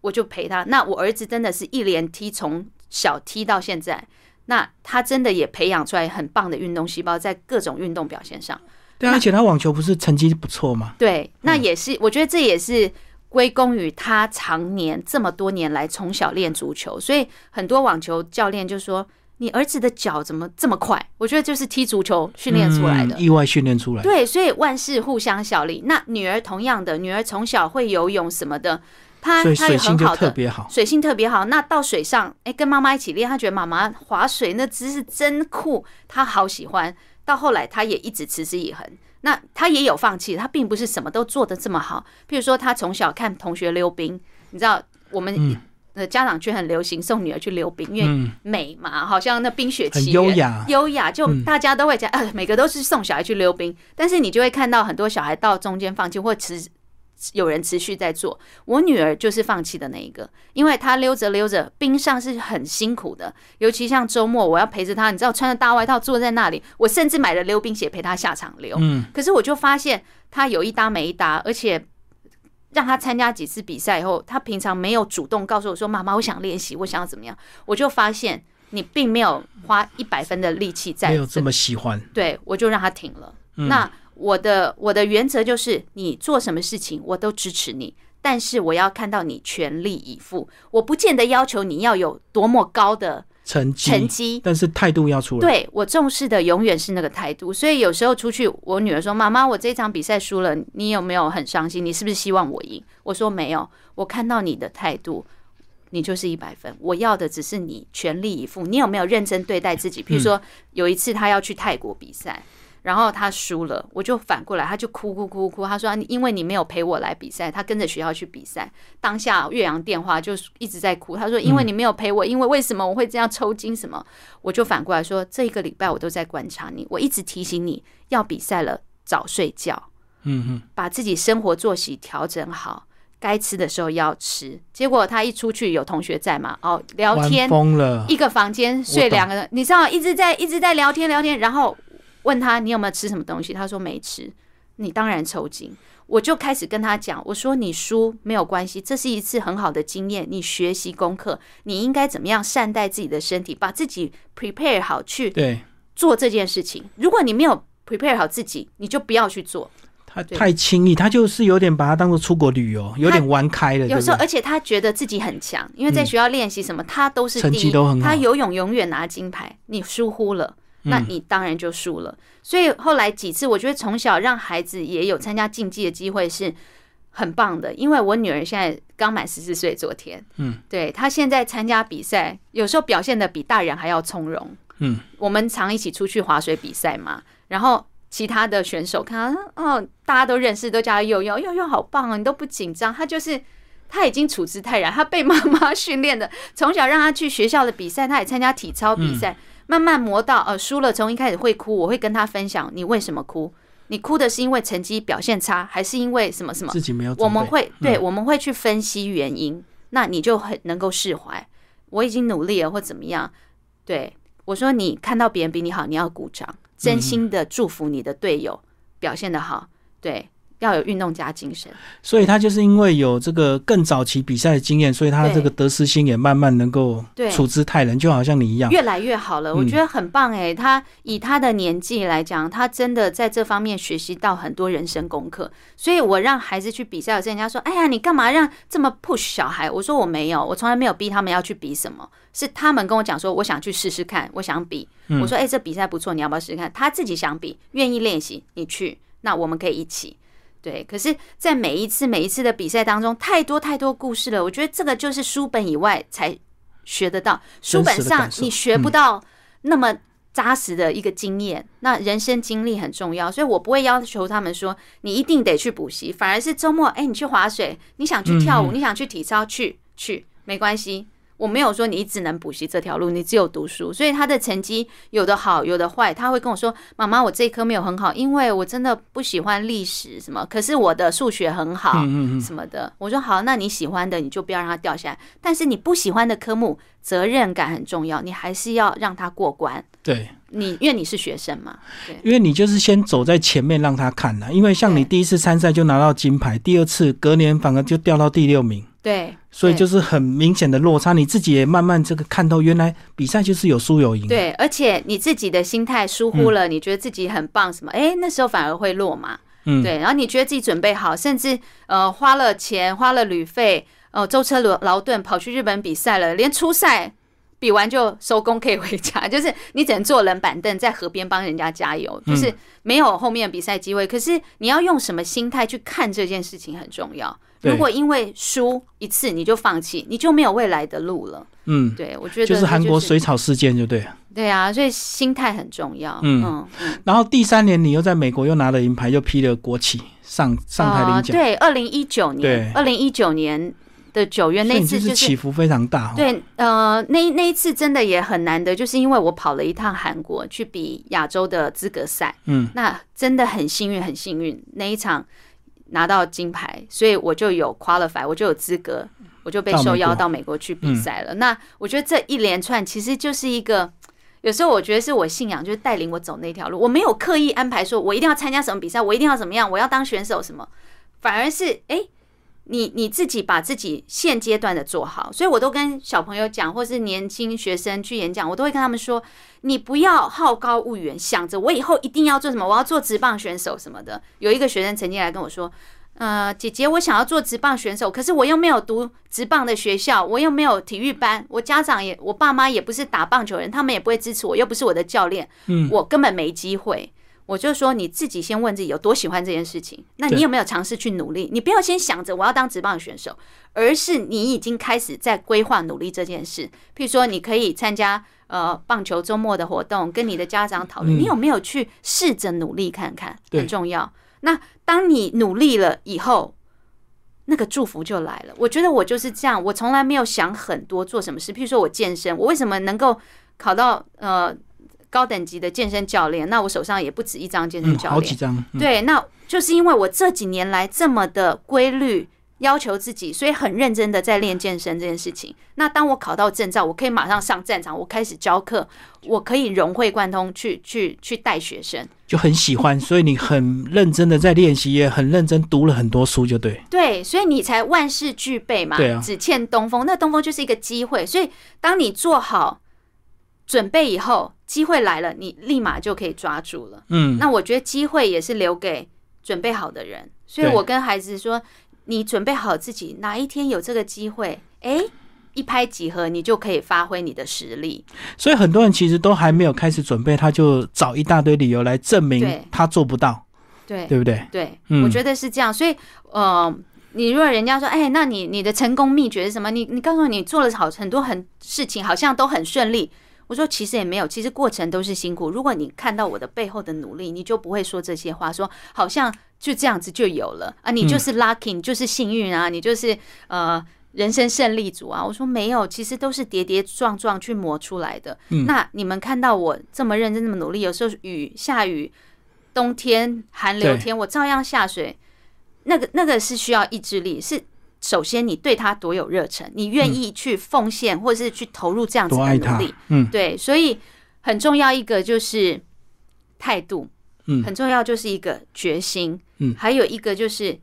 我就陪他。那我儿子真的是一连踢，从小踢到现在，那他真的也培养出来很棒的运动细胞，在各种运动表现上。对啊，而且他网球不是成绩不错吗？对，那也是，我觉得这也是归功于他常年这么多年来从小练足球，所以很多网球教练就说：“你儿子的脚怎么这么快？”我觉得就是踢足球训练出来的。嗯意外训练出来的。对，所以万事互相效力。那女儿同样的，女儿从小会游泳什么的，她所以水性就特别好。水性特别好。那到水上，哎、跟妈妈一起练，他觉得妈妈划水那姿势真酷，他好喜欢。到后来，他也一直持之以恒。那他也有放弃，他并不是什么都做得这么好。譬如说，他从小看同学溜冰，你知道我们嗯呃家长圈很流行送女儿去溜冰，因为嗯，美嘛，好像那冰雪奇缘优雅。优雅，就嗯大家都会讲，呃，每个都是送小孩去溜冰，但是你就会看到很多小孩到中间放弃，或持有人持续在做。我女儿就是放弃的那一个，因为她溜着溜着，冰上是很辛苦的，尤其像周末我要陪着她，你知道穿着大外套坐在那里，我甚至买了溜冰鞋陪她下场溜。嗯，可是我就发现她有一搭没一搭，而且。让她参加几次比赛以后，她平常没有主动告诉我说：“妈妈，我想练习，我想要怎么样。”我就发现你并没有花一百分的力气在没有这这个么喜欢。对，我就让她停了。嗯那我的我的原则就是，你做什么事情我都支持你，但是我要看到你全力以赴。我不见得要求你要有多么高的成绩，成绩，但是态度要出来。对我重视的永远是那个态度。所以有时候出去，我女儿说：“妈妈，我这场比赛输了，你有没有很伤心？你是不是希望我赢？”我说：“没有，我看到你的态度。”你就是一百分，我要的只是你全力以赴。你有没有认真对待自己？比如说有一次他要去泰国比赛，然后他输了，我就反过来，他就哭哭哭哭。他说：“因为你没有陪我来比赛，他跟着学校去比赛。当下岳阳电话就一直在哭。他说：因为你没有陪我，因为为什么我会这样抽筋？什么？我就反过来说，这一个礼拜我都在观察你，我一直提醒你要比赛了，早睡觉，嗯嗯，把自己生活作息调整好。”该吃的时候要吃，结果他一出去有同学在嘛，哦，聊天，疯了。一个房间睡两个人，你知道一直在一直在聊天聊天，然后问他你有没有吃什么东西，他说没吃，你当然抽筋。我就开始跟他讲，我说你输没有关系，这是一次很好的经验，你学习功课，你应该怎么样善待自己的身体，把自己 prepare 好去对做这件事情。如果你没有 prepare 好自己，你就不要去做。他太轻易，他就是有点把它当做出国旅游，有点玩开了，有时候，而且他觉得自己很强，因为在学校练习什么，他都是成第一，绩都很好他游泳永远拿金牌，你疏忽了，那嗯你当然就输了。所以后来几次，我觉得从小让孩子也有参加竞技的机会是很棒的，因为我女儿现在刚满十四岁，昨天，嗯，对她现在参加比赛，有时候表现的比大人还要从容。嗯，我们常一起出去划水比赛嘛，然后其他的选手看到哦，大家都认识，都叫他佑佑，佑佑好棒哦，你都不紧张，他就是。他已经处之泰然，他被妈妈 训练的，从小让他去学校的比赛，他也参加体操比赛，慢慢磨到呃输了，从一开始会哭，我会跟他分享你为什么哭，你哭的是因为成绩表现差，还是因为什么什么？自己没有，我们会对，我们会去分析原因，那你就很能够释怀。我已经努力了，或怎么样？对我说，你看到别人比你好，你要鼓掌，真心的祝福你的队友表现的好，对。要有运动家精神，所以他就是因为有这个更早期比赛的经验，所以他的这个得失心也慢慢能够处之泰然，就好像你一样，越来越好了。我觉得很棒哎，他以他的年纪来讲，他真的在这方面学习到很多人生功课。所以我让孩子去比赛，有人家说：“哎呀，你干嘛让这么 push 小孩？”我说：“我没有，我从来没有逼他们要去比什么，是他们跟我讲说，我想去试试看，我想比。我说：‘哎，这比赛不错，你要不要试试看？’他自己想比，愿意练习，你去，那我们可以一起。”对，可是，在每一次每一次的比赛当中，太多太多故事了。我觉得这个就是书本以外才学得到，书本上你学不到那么扎实的一个经验。那人生经历很重要，所以我不会要求他们说你一定得去补习，反而是周末，哎，你去划水，你想去跳舞，你想去体操，去去没关系。我没有说你只能补习这条路，你只有读书，所以他的成绩有的好，有的坏。他会跟我说：“妈妈，我这一科没有很好，因为我真的不喜欢历史什么。可是我的数学很好，什么的。”我说：“好，那你喜欢的你就不要让它掉下来。但是你不喜欢的科目，责任感很重要，你还是要让他过关。对，你因为你是学生嘛，对，因为你就是先走在前面让他看了。因为像你第一次参赛就拿到金牌，第二次隔年反而就掉到第六名。”对，所以就是很明显的落差，你自己也慢慢这个看透，原来比赛就是有输有赢。对，而且你自己的心态疏忽了，你觉得自己很棒什么？哎，那时候反而会落嘛。嗯，对。然后你觉得自己准备好，甚至呃花了钱，花了旅费，呃舟车劳劳顿跑去日本比赛了，连初赛比完就收工可以回家，就是你只能坐冷板凳在河边帮人家加油，就是没有后面比赛机会。可是你要用什么心态去看这件事情很重要。如果因为输一次你就放弃，你就没有未来的路了。嗯，对，我觉得就是韩国水草事件，就对。对啊，所以心态很重要。嗯嗯。然后第三年你又在美国又拿了银牌，又披了国旗上上台领奖。对，二零一九年，二零一九年的九月那次就是起伏非常大。对，呃，那那一次真的也很难得，就是因为我跑了一趟韩国去比亚洲的资格赛。嗯，那真的很幸运，很幸运那一场。拿到金牌，所以我就有 qualify，我就有资格，我就被受邀到美国去比赛了。那我觉得这一连串其实就是一个，有时候我觉得是我信仰，就是带领我走那条路。我没有刻意安排说，我一定要参加什么比赛，我一定要怎么样，我要当选手什么，反而是哎。你你自己把自己现阶段的做好，所以我都跟小朋友讲，或是年轻学生去演讲，我都会跟他们说，你不要好高骛远，想着我以后一定要做什么，我要做职棒选手什么的。有一个学生曾经来跟我说，呃，姐姐，我想要做职棒选手，可是我又没有读职棒的学校，我又没有体育班，我家长也，我爸妈也不是打棒球人，他们也不会支持我，又不是我的教练，嗯，我根本没机会。我就说你自己先问自己有多喜欢这件事情，那你有没有尝试去努力？你不要先想着我要当职棒选手，而是你已经开始在规划努力这件事。譬如说，你可以参加呃棒球周末的活动，跟你的家长讨论，你有没有去试着努力看看？很重要。那当你努力了以后，那个祝福就来了。我觉得我就是这样，我从来没有想很多做什么事。譬如说我健身，我为什么能够考到呃？高等级的健身教练，那我手上也不止一张健身教练，好几张。对，那就是因为我这几年来这么的规律要求自己，所以很认真的在练健身这件事情。那当我考到证照，我可以马上上战场，我开始教课，我可以融会贯通去去去带学生，就很喜欢。所以你很认真的在练习，也很认真读了很多书，就对。对，所以你才万事俱备嘛。对啊，只欠东风。那东风就是一个机会，所以当你做好。准备以后，机会来了，你立马就可以抓住了。嗯，那我觉得机会也是留给准备好的人。所以我跟孩子说，你准备好自己，哪一天有这个机会，哎，一拍即合，你就可以发挥你的实力。所以很多人其实都还没有开始准备，他就找一大堆理由来证明他做不到。对，对不对？对，我觉得是这样。所以，呃，你如果人家说，哎，那你你的成功秘诀是什么？你你告诉我，你做了好很多很事情，好像都很顺利。我说其实也没有，其实过程都是辛苦。如果你看到我的背后的努力，你就不会说这些话，说好像就这样子就有了啊，你就是 lucky，你就是幸运啊，你就是呃人生胜利组啊。我说没有，其实都是跌跌撞撞去磨出来的。那你们看到我这么认真、这么努力，有时候雨下雨，冬天寒流天，我照样下水。那个那个是需要意志力，是首先你对他多有热忱，你愿意去奉献或者是去投入这样子的努力，嗯，对，所以很重要一个就是态度，嗯，很重要就是一个决心，嗯，还有一个就是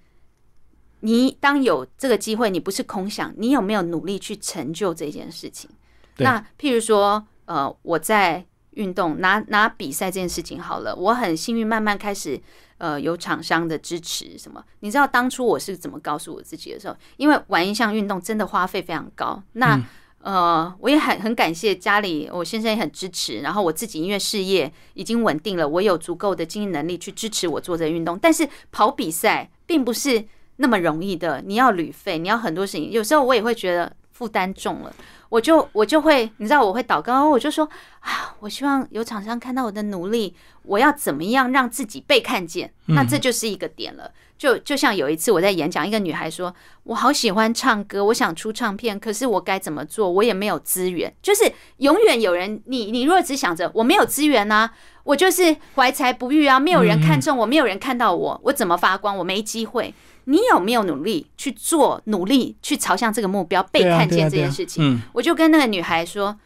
你当有这个机会，你不是空想，你有没有努力去成就这件事情？那譬如说，呃，我在运动拿拿比赛这件事情好了，我很幸运，慢慢开始。呃，有厂商的支持什么？你知道当初我是怎么告诉我自己的时候？因为玩一项运动真的花费非常高。那呃，我也很很感谢家里，我先生也很支持。然后我自己因为事业已经稳定了，我有足够的经济能力去支持我做这运动。但是跑比赛并不是那么容易的，你要旅费，你要很多事情。有时候我也会觉得负担重了。我就我就会，你知道我会祷告，我就说啊，我希望有厂商看到我的努力，我要怎么样让自己被看见？那这就是一个点了。就就像有一次我在演讲，一个女孩说，我好喜欢唱歌，我想出唱片，可是我该怎么做？我也没有资源。就是永远有人，你你若只想着我没有资源啊，我就是怀才不遇啊，没有人看中我，没有人看到我，我怎么发光？我没机会。你有没有努力去做？努力去朝向这个目标，被看见这件事情。我就跟那个女孩说：“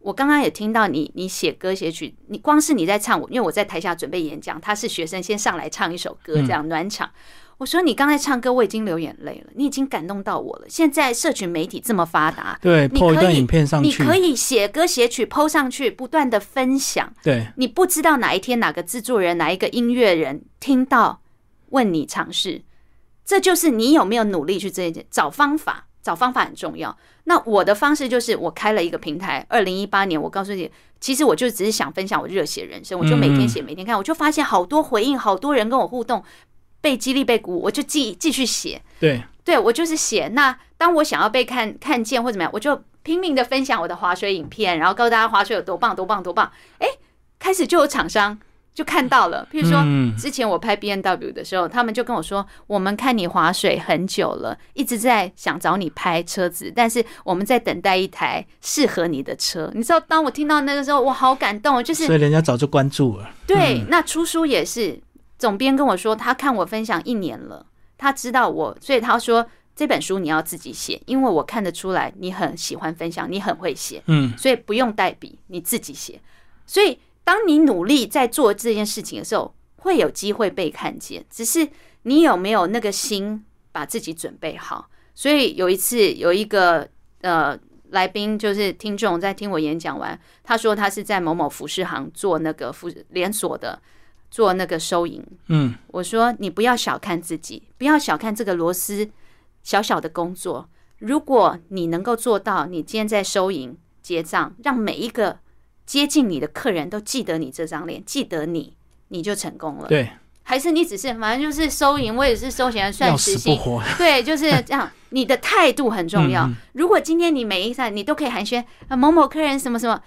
我刚刚也听到你，你写歌写曲，你光是你在唱我，因为我在台下准备演讲，他是学生先上来唱一首歌，这样暖场。我说你刚才唱歌，我已经流眼泪了，你已经感动到我了。现在社群媒体这么发达，对，你可以影片上去，你可以写歌写曲，PO 上去，不断的分享。对，你不知道哪一天哪个制作人，哪一个音乐人听到，问你尝试。”这就是你有没有努力去这一件找方法，找方法很重要。那我的方式就是我开了一个平台。二零一八年，我告诉你，其实我就只是想分享我热血人生，我就每天写，每天看，我就发现好多回应，好多人跟我互动，被激励，被鼓舞，我就继继续写。对，对我就是写。那当我想要被看看见或怎么样，我就拼命的分享我的滑水影片，然后告诉大家滑水有多棒，多棒，多棒。哎，开始就有厂商。就看到了，譬如说，之前我拍 B N W 的时候，他们就跟我说，我们看你划水很久了，一直在想找你拍车子，但是我们在等待一台适合你的车。你知道，当我听到那个时候，我好感动，就是所以人家早就关注了。对，那出书也是，总编跟我说，他看我分享一年了，他知道我，所以他说这本书你要自己写，因为我看得出来你很喜欢分享，你很会写，嗯，所以不用代笔，你自己写，所以。当你努力在做这件事情的时候，会有机会被看见。只是你有没有那个心把自己准备好？所以有一次有一个呃来宾，就是听众在听我演讲完，他说他是在某某服饰行做那个服连锁的，做那个收银。嗯，我说你不要小看自己，不要小看这个螺丝小小的工作。如果你能够做到，你今天在收银结账，让每一个。接近你的客人都记得你这张脸，记得你，你就成功了。对，还是你只是反正就是收银，我也是收钱算时薪。对，就是这样。你的态度很重要。如果今天你每一站你都可以寒暄啊，某某客人什么什么，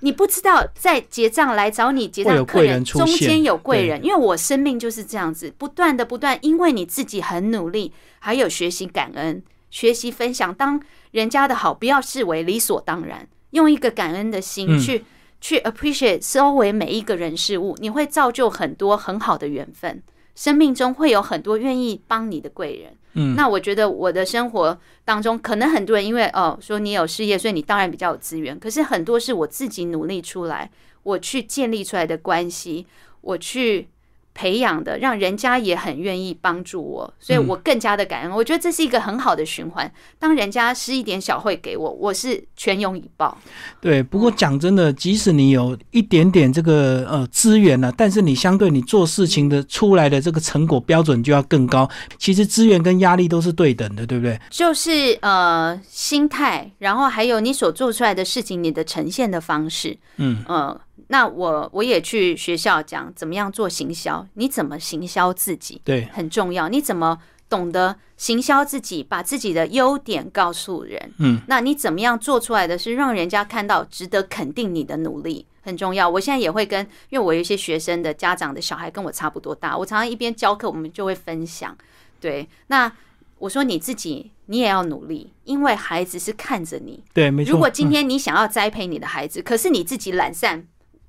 你不知道在结账来找你结账客人中间有贵人，因为我生命就是这样子，不断的不断，因为你自己很努力，还有学习感恩、学习分享，当人家的好不要视为理所当然，用一个感恩的心去。去 appreciate 周围每一个人事物，你会造就很多很好的缘分。生命中会有很多愿意帮你的贵人。嗯，那我觉得我的生活当中，可能很多人因为哦说你有事业，所以你当然比较有资源。可是很多是我自己努力出来，我去建立出来的关系，我去。培养的，让人家也很愿意帮助我，所以我更加的感恩。我觉得这是一个很好的循环。当人家施一点小惠给我，我是全涌以报。对，不过讲真的，即使你有一点点这个呃资源呢，但是你相对你做事情的出来的这个成果标准就要更高。其实资源跟压力都是对等的，对不对？就是呃心态，然后还有你所做出来的事情，你的呈现的方式，嗯呃。那我我也去学校讲怎么样做行销，你怎么行销自己，对，很重要。你怎么懂得行销自己，把自己的优点告诉人。嗯，那你怎么样做出来的是让人家看到值得肯定你的努力很重要。我现在也会跟，因为我有一些学生的家长的小孩跟我差不多大，我常常一边教课，我们就会分享。对，那我说你自己你也要努力，因为孩子是看着你。对，没错。如果今天你想要栽培你的孩子，可是你自己懒散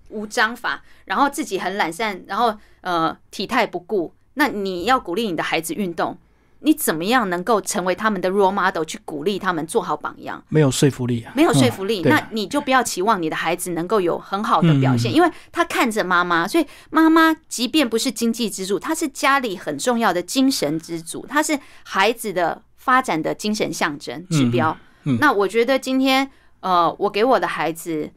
无章法，然后自己很懒散，然后呃体态不顾，那你要鼓励你的孩子运动。你怎么样能够成为他们的 role model，去鼓励他们做好榜样？没有说服力啊，没有说服力，嗯那你就不要期望你的孩子能够有很好的表现，因为他看着妈妈，所以妈妈即便不是经济支柱，她是家里很重要的精神支柱，她是孩子的发展的精神象征指标。嗯那我觉得今天，呃，我给我的孩子，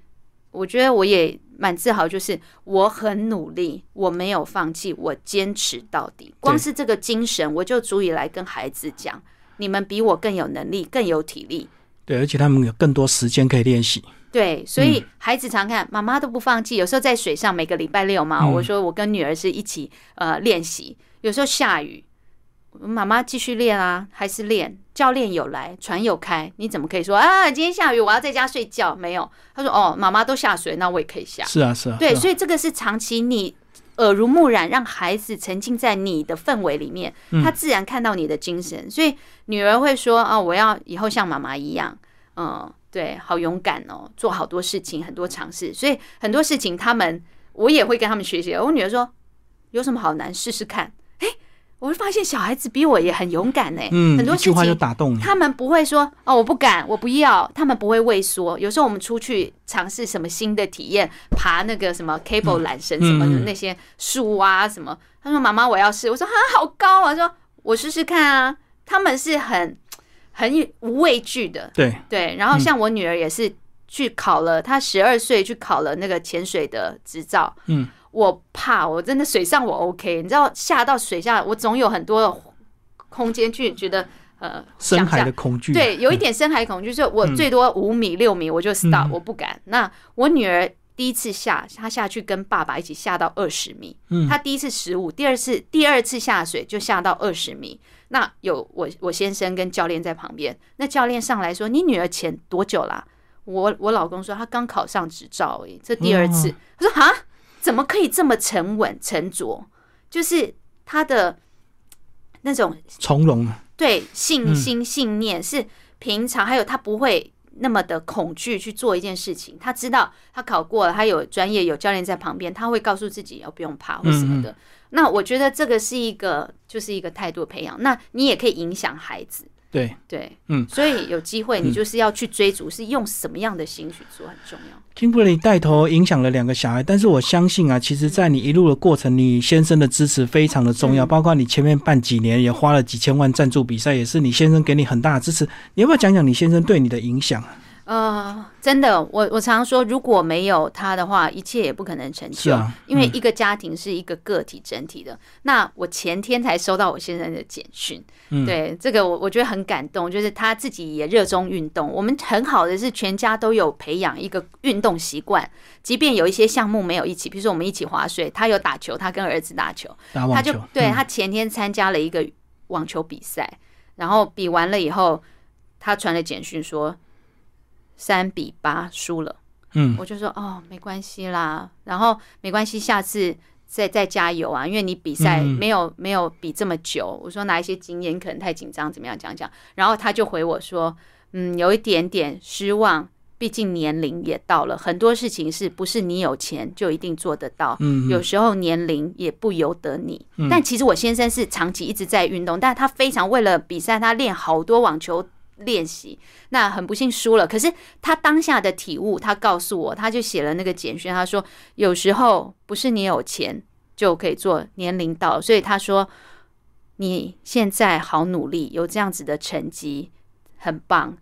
我觉得我也蛮自豪，就是我很努力，我没有放弃，我坚持到底。光是这个精神，我就足以来跟孩子讲，你们比我更有能力，更有体力。对，而且他们有更多时间可以练习。对，所以孩子常看妈妈都不放弃。有时候在水上，每个礼拜六嘛，嗯我说我跟女儿是一起呃练习。有时候下雨，妈妈继续练啊，还是练。教练有来，船有开，你怎么可以说啊？今天下雨，我要在家睡觉？没有，他说哦，妈妈都下水，那我也可以下。是啊，是啊。对，啊所以这个是长期你耳濡目染，让孩子沉浸在你的氛围里面，嗯他自然看到你的精神。所以女儿会说啊，我要以后像妈妈一样，嗯，对，好勇敢哦，做好多事情，很多尝试。所以很多事情他们，我也会跟他们学习。我女儿说，有什么好难，试试看。哎，我会发现小孩子比我也很勇敢呢。嗯，很多事情打动。他们不会说哦，我不敢，我不要。他们不会畏缩。有时候我们出去尝试什么新的体验，爬那个什么 cable 缆绳什么的、嗯那些树啊什么。他说：“妈妈，我要试。”我说：“啊，好高啊！”说：“我试试看啊。”他们是很很无畏惧的，对，对。然后像我女儿也是去考了，她十二岁去考了那个潜水的执照。嗯，我怕，我真的水上我 OK，你知道下到水下，我总有很多的空间去觉得呃深海的恐惧。对，有一点深海恐惧，就是我最多五米、六米我就 stop，、嗯我不敢。那我女儿第一次下，她下去跟爸爸一起下到二十米，嗯她第一次十五，第二次第二次下水就下到二十米。那有我我先生跟教练在旁边，那教练上来说：“你女儿潜多久啦、我我老公说她刚考上执照而已，这第二次。哦我说啊，怎么可以这么沉稳沉着？就是他的那种从容啊。对信心、信念是平常，还有他不会那么的恐惧去做一件事情。他知道他考过了，他有专业有教练在旁边，他会告诉自己哦不用怕或什么的。那我觉得这个是一个就是一个态度培养。那你也可以影响孩子，对，对，嗯所以有机会你就是要去追逐，是用什么样的心去做很重要。Kimberly 带头影响了两个小孩，但是我相信啊，其实，在你一路的过程，你先生的支持非常的重要，嗯包括你前面办几年也花了几千万赞助比赛，也是你先生给你很大的支持。你要不要讲讲你先生对你的影响？呃，真的，我我常说，如果没有他的话，一切也不可能成就。是啊因为一个家庭是一个个体整体的。那我前天才收到我先生的简讯，嗯对这个我我觉得很感动，就是他自己也热衷运动。我们很好的是全家都有培养一个运动习惯，即便有一些项目没有一起，比如说我们一起划水，他有打球，他跟儿子打球，他就对他前天参加了一个网球比赛，然后比完了以后，他传了简讯说三比八输了。嗯，我就说哦，没关系啦，然后没关系，下次再再加油啊，因为你比赛嗯没有、没有比这么久。我说拿一些经验，可能太紧张，怎么样讲讲。然后他就回我说，嗯，有一点点失望，毕竟年龄也到了，很多事情是不是你有钱就一定做得到？嗯，有时候年龄也不由得你。但其实我先生是长期一直在运动，但他非常为了比赛，他练好多网球练习。那很不幸输了，可是他当下的体悟，他告诉我，他就写了那个简讯，他说有时候不是你有钱就可以做，年龄到，所以他说你现在好努力，有这样子的成绩，很棒。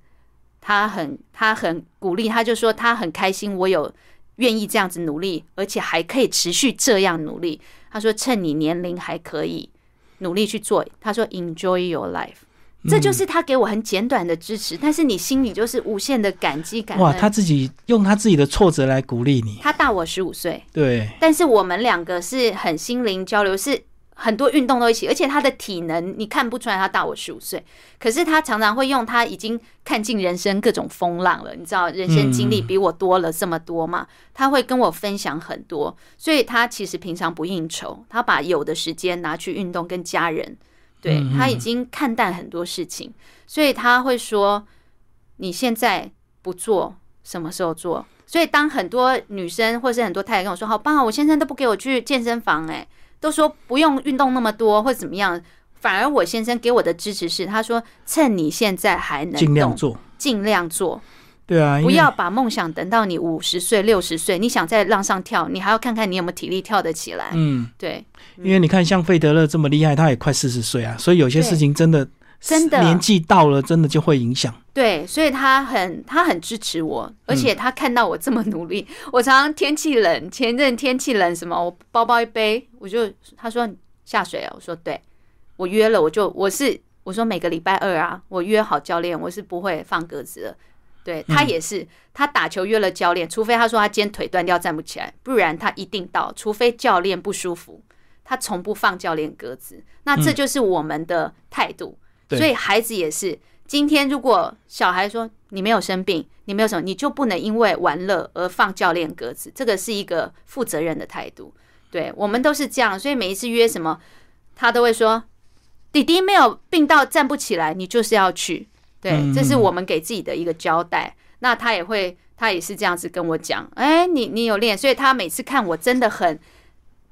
他很他很鼓励，他就说他很开心，我有愿意这样子努力，而且还可以持续这样努力。他说趁你年龄还可以努力去做，他说 enjoy your life。这嗯。就是他给我很简短的支持，但是你心里就是无限的感激感恩。哇，他自己用他自己的挫折来鼓励你，他大我十五岁，对，但是我们两个是很心灵交流，是很多运动都一起，而且他的体能你看不出来他大我十五岁，可是他常常会用他已经看尽人生各种风浪了，你知道人生经历比我多了这么多嘛，他会跟我分享很多，所以他其实平常不应酬，他把有的时间拿去运动跟家人，对他已经看淡很多事情，所以他会说你现在不做，什么时候做？所以当很多女生或是很多太太跟我说好棒啊，我先生都不给我去健身房，哎。都说不用运动那么多或怎么样，反而我先生给我的支持是，他说趁你现在还能尽量做，尽量做。对啊，不要把梦想等到你五十岁、六十岁，你想在浪上跳，你还要看看你有没有体力跳得起来。嗯，对，因为你看像费德勒这么厉害，他也快四十岁啊，所以有些事情真的。真的年纪到了，真的就会影响。对，所以他很他很支持我，而且他看到我这么努力。我常常天气冷，前阵天气冷，什么我包包一背，我就他说下水啊，我说对，我约了，我就我是我说每个礼拜二啊，我约好教练，我是不会放鸽子的。对他也是，他打球约了教练，除非他说他今天腿断掉站不起来，不然他一定到，除非教练不舒服，他从不放教练鸽子。那这就是我们的态度。所以孩子也是，今天如果小孩说你没有生病，你没有什么，你就不能因为玩乐而放教练鸽子，这个是一个负责任的态度。对我们都是这样，所以每一次约什么，他都会说弟弟没有病到站不起来，你就是要去。对，这是我们给自己的一个交代。那他也会，他也是这样子跟我讲，哎，你你有练，所以他每次看我真的很。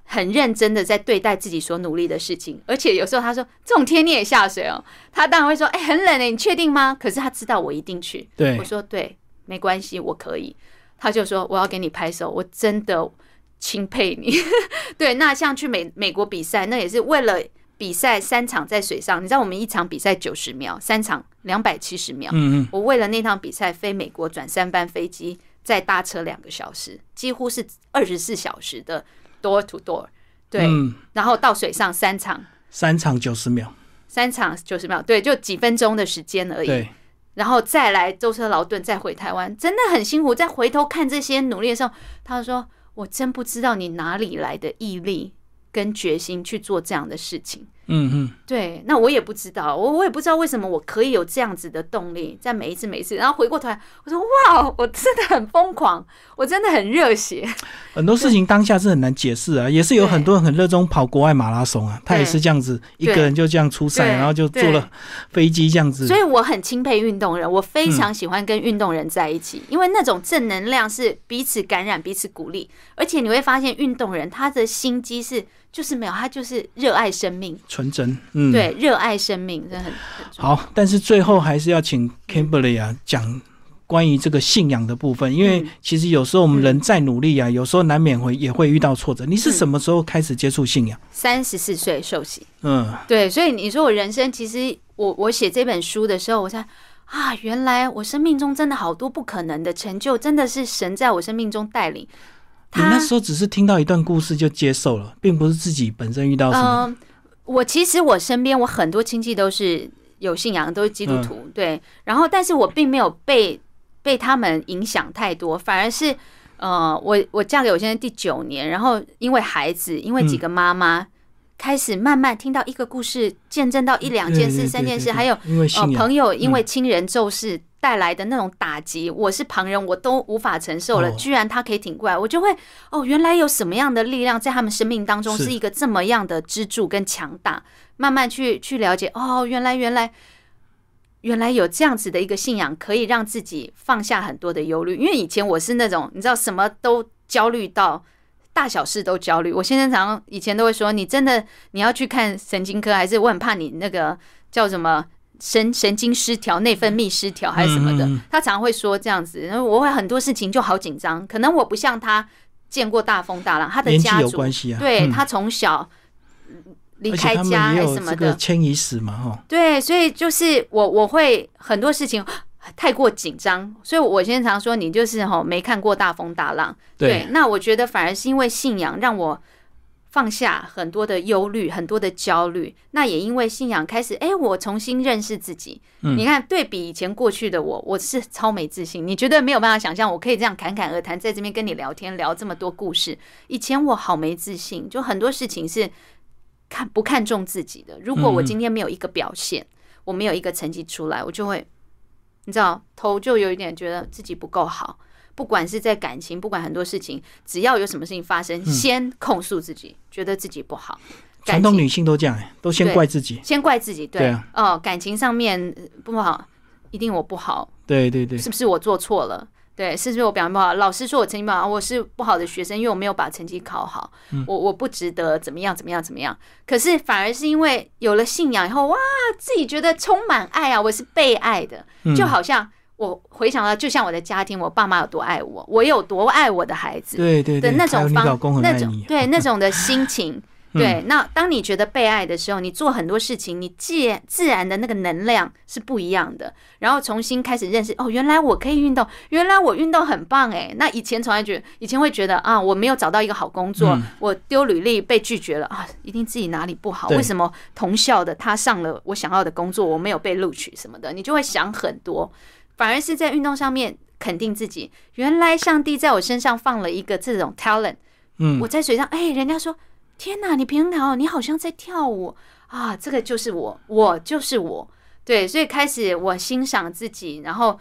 很认真的在对待自己所努力的事情，而且有时候他说这种天你也下水哦，他当然会说哎很冷哎，你确定吗？可是他知道我一定去。对，我说对，没关系，我可以。他就说我要给你拍手，我真的钦佩你。对，那像去美美国比赛，那也是为了比赛三场在水上，你知道我们一场比赛九十秒，三场两百七十秒。嗯嗯，我为了那趟比赛飞美国转三班飞机，再搭车两个小时，几乎是二十四小时的。door to door，对，然后到水上三场，三场九十秒，三场九十秒，对，就几分钟的时间而已。然后再来舟车劳顿，再回台湾，真的很辛苦。再回头看这些努力的时候，他说：“我真不知道你哪里来的毅力跟决心去做这样的事情。”嗯嗯，对，那我也不知道，我我也不知道为什么我可以有这样子的动力，在每一次每一次，然后回过头来，我说哇，我真的很疯狂，我真的很热血。很多事情当下是很难解释啊，也是有很多人很热衷跑国外马拉松啊，他也是这样子，一个人就这样出赛，然后就坐了飞机这样子。所以我很钦佩运动人，我非常喜欢跟运动人在一起，因为那种正能量是彼此感染、彼此鼓励，而且你会发现运动人他的心机是。就是没有，他就是热爱生命，纯真，嗯，对，热爱生命，真的很好。但是最后还是要请 Kimberly 啊讲关于这个信仰的部分，因为其实有时候我们人再努力啊，有时候难免会也会遇到挫折。你是什么时候开始接触信仰？三十四岁受洗，嗯，对，所以你说我人生其实我我写这本书的时候，我才啊，原来我生命中真的好多不可能的成就，真的是神在我生命中带领。你那时候只是听到一段故事就接受了，并不是自己本身遇到什么。我其实我身边我很多亲戚都是有信仰，都是基督徒，对。然后，但是我并没有被被他们影响太多，反而是呃，我我嫁给我现在第九年，然后因为孩子，因为几个妈妈开始慢慢听到一个故事，见证到一两件事、三件事，还有呃朋友因为亲人骤逝。带来的那种打击，我是旁人，我都无法承受了。居然他可以挺过来，我就会哦，原来有什么样的力量在他们生命当中是一个这么样的支柱跟强大。慢慢去去了解，哦，原来原来原来有这样子的一个信仰，可以让自己放下很多的忧虑。因为以前我是那种你知道什么都焦虑到大小事都焦虑。我先生常以前都会说，你真的你要去看神经科，还是我很怕你那个叫什么？神神经失调、内分泌失调还是什么的，他常常会说这样子。然后我会很多事情就好紧张，可能我不像他见过大风大浪，他的家族对他从小离开家还是什么的迁移史嘛，哈。对，所以就是我我会很多事情太过紧张，所以我经常说你就是吼没看过大风大浪。对，那我觉得反而是因为信仰让我。放下很多的忧虑，很多的焦虑，那也因为信仰开始，哎，我重新认识自己。你看，对比以前过去的我，我是超没自信，你绝对没有办法想象我可以这样侃侃而谈，在这边跟你聊天，聊这么多故事。以前我好没自信，就很多事情是看不看重自己的。如果我今天没有一个表现，我没有一个成绩出来，我就会，你知道，头就有一点觉得自己不够好。不管是在感情，不管很多事情，只要有什么事情发生，先控诉自己，觉得自己不好。传统女性都这样，都先怪自己，先怪自己。对哦，感情上面不好，一定我不好。对对对，是不是我做错了？对，是不是我表现不好？老师说我成绩不好，我是不好的学生，因为我没有把成绩考好，我我不值得怎么样怎么样怎么样。可是反而是因为有了信仰以后，哇，自己觉得充满爱啊，我是被爱的，就好像。我回想到，就像我的家庭，我爸妈有多爱我，我有多爱我的孩子，对对的那种方，那种对那种的心情，对。那当你觉得被爱的时候，你做很多事情，你自自然的那个能量是不一样的。然后重新开始认识，哦，原来我可以运动，原来我运动很棒哎。那以前从来觉得，以前会觉得啊，我没有找到一个好工作，我丢履历被拒绝了啊，一定自己哪里不好。为什么同校的他上了我想要的工作，我没有被录取什么的？你就会想很多。反而是在运动上面肯定自己。原来上帝在我身上放了一个这种 talent。嗯，我在水上，哎，人家说：“天哪，你平常你好像在跳舞啊！”这个就是我，我就是我。对，所以开始我欣赏自己，然后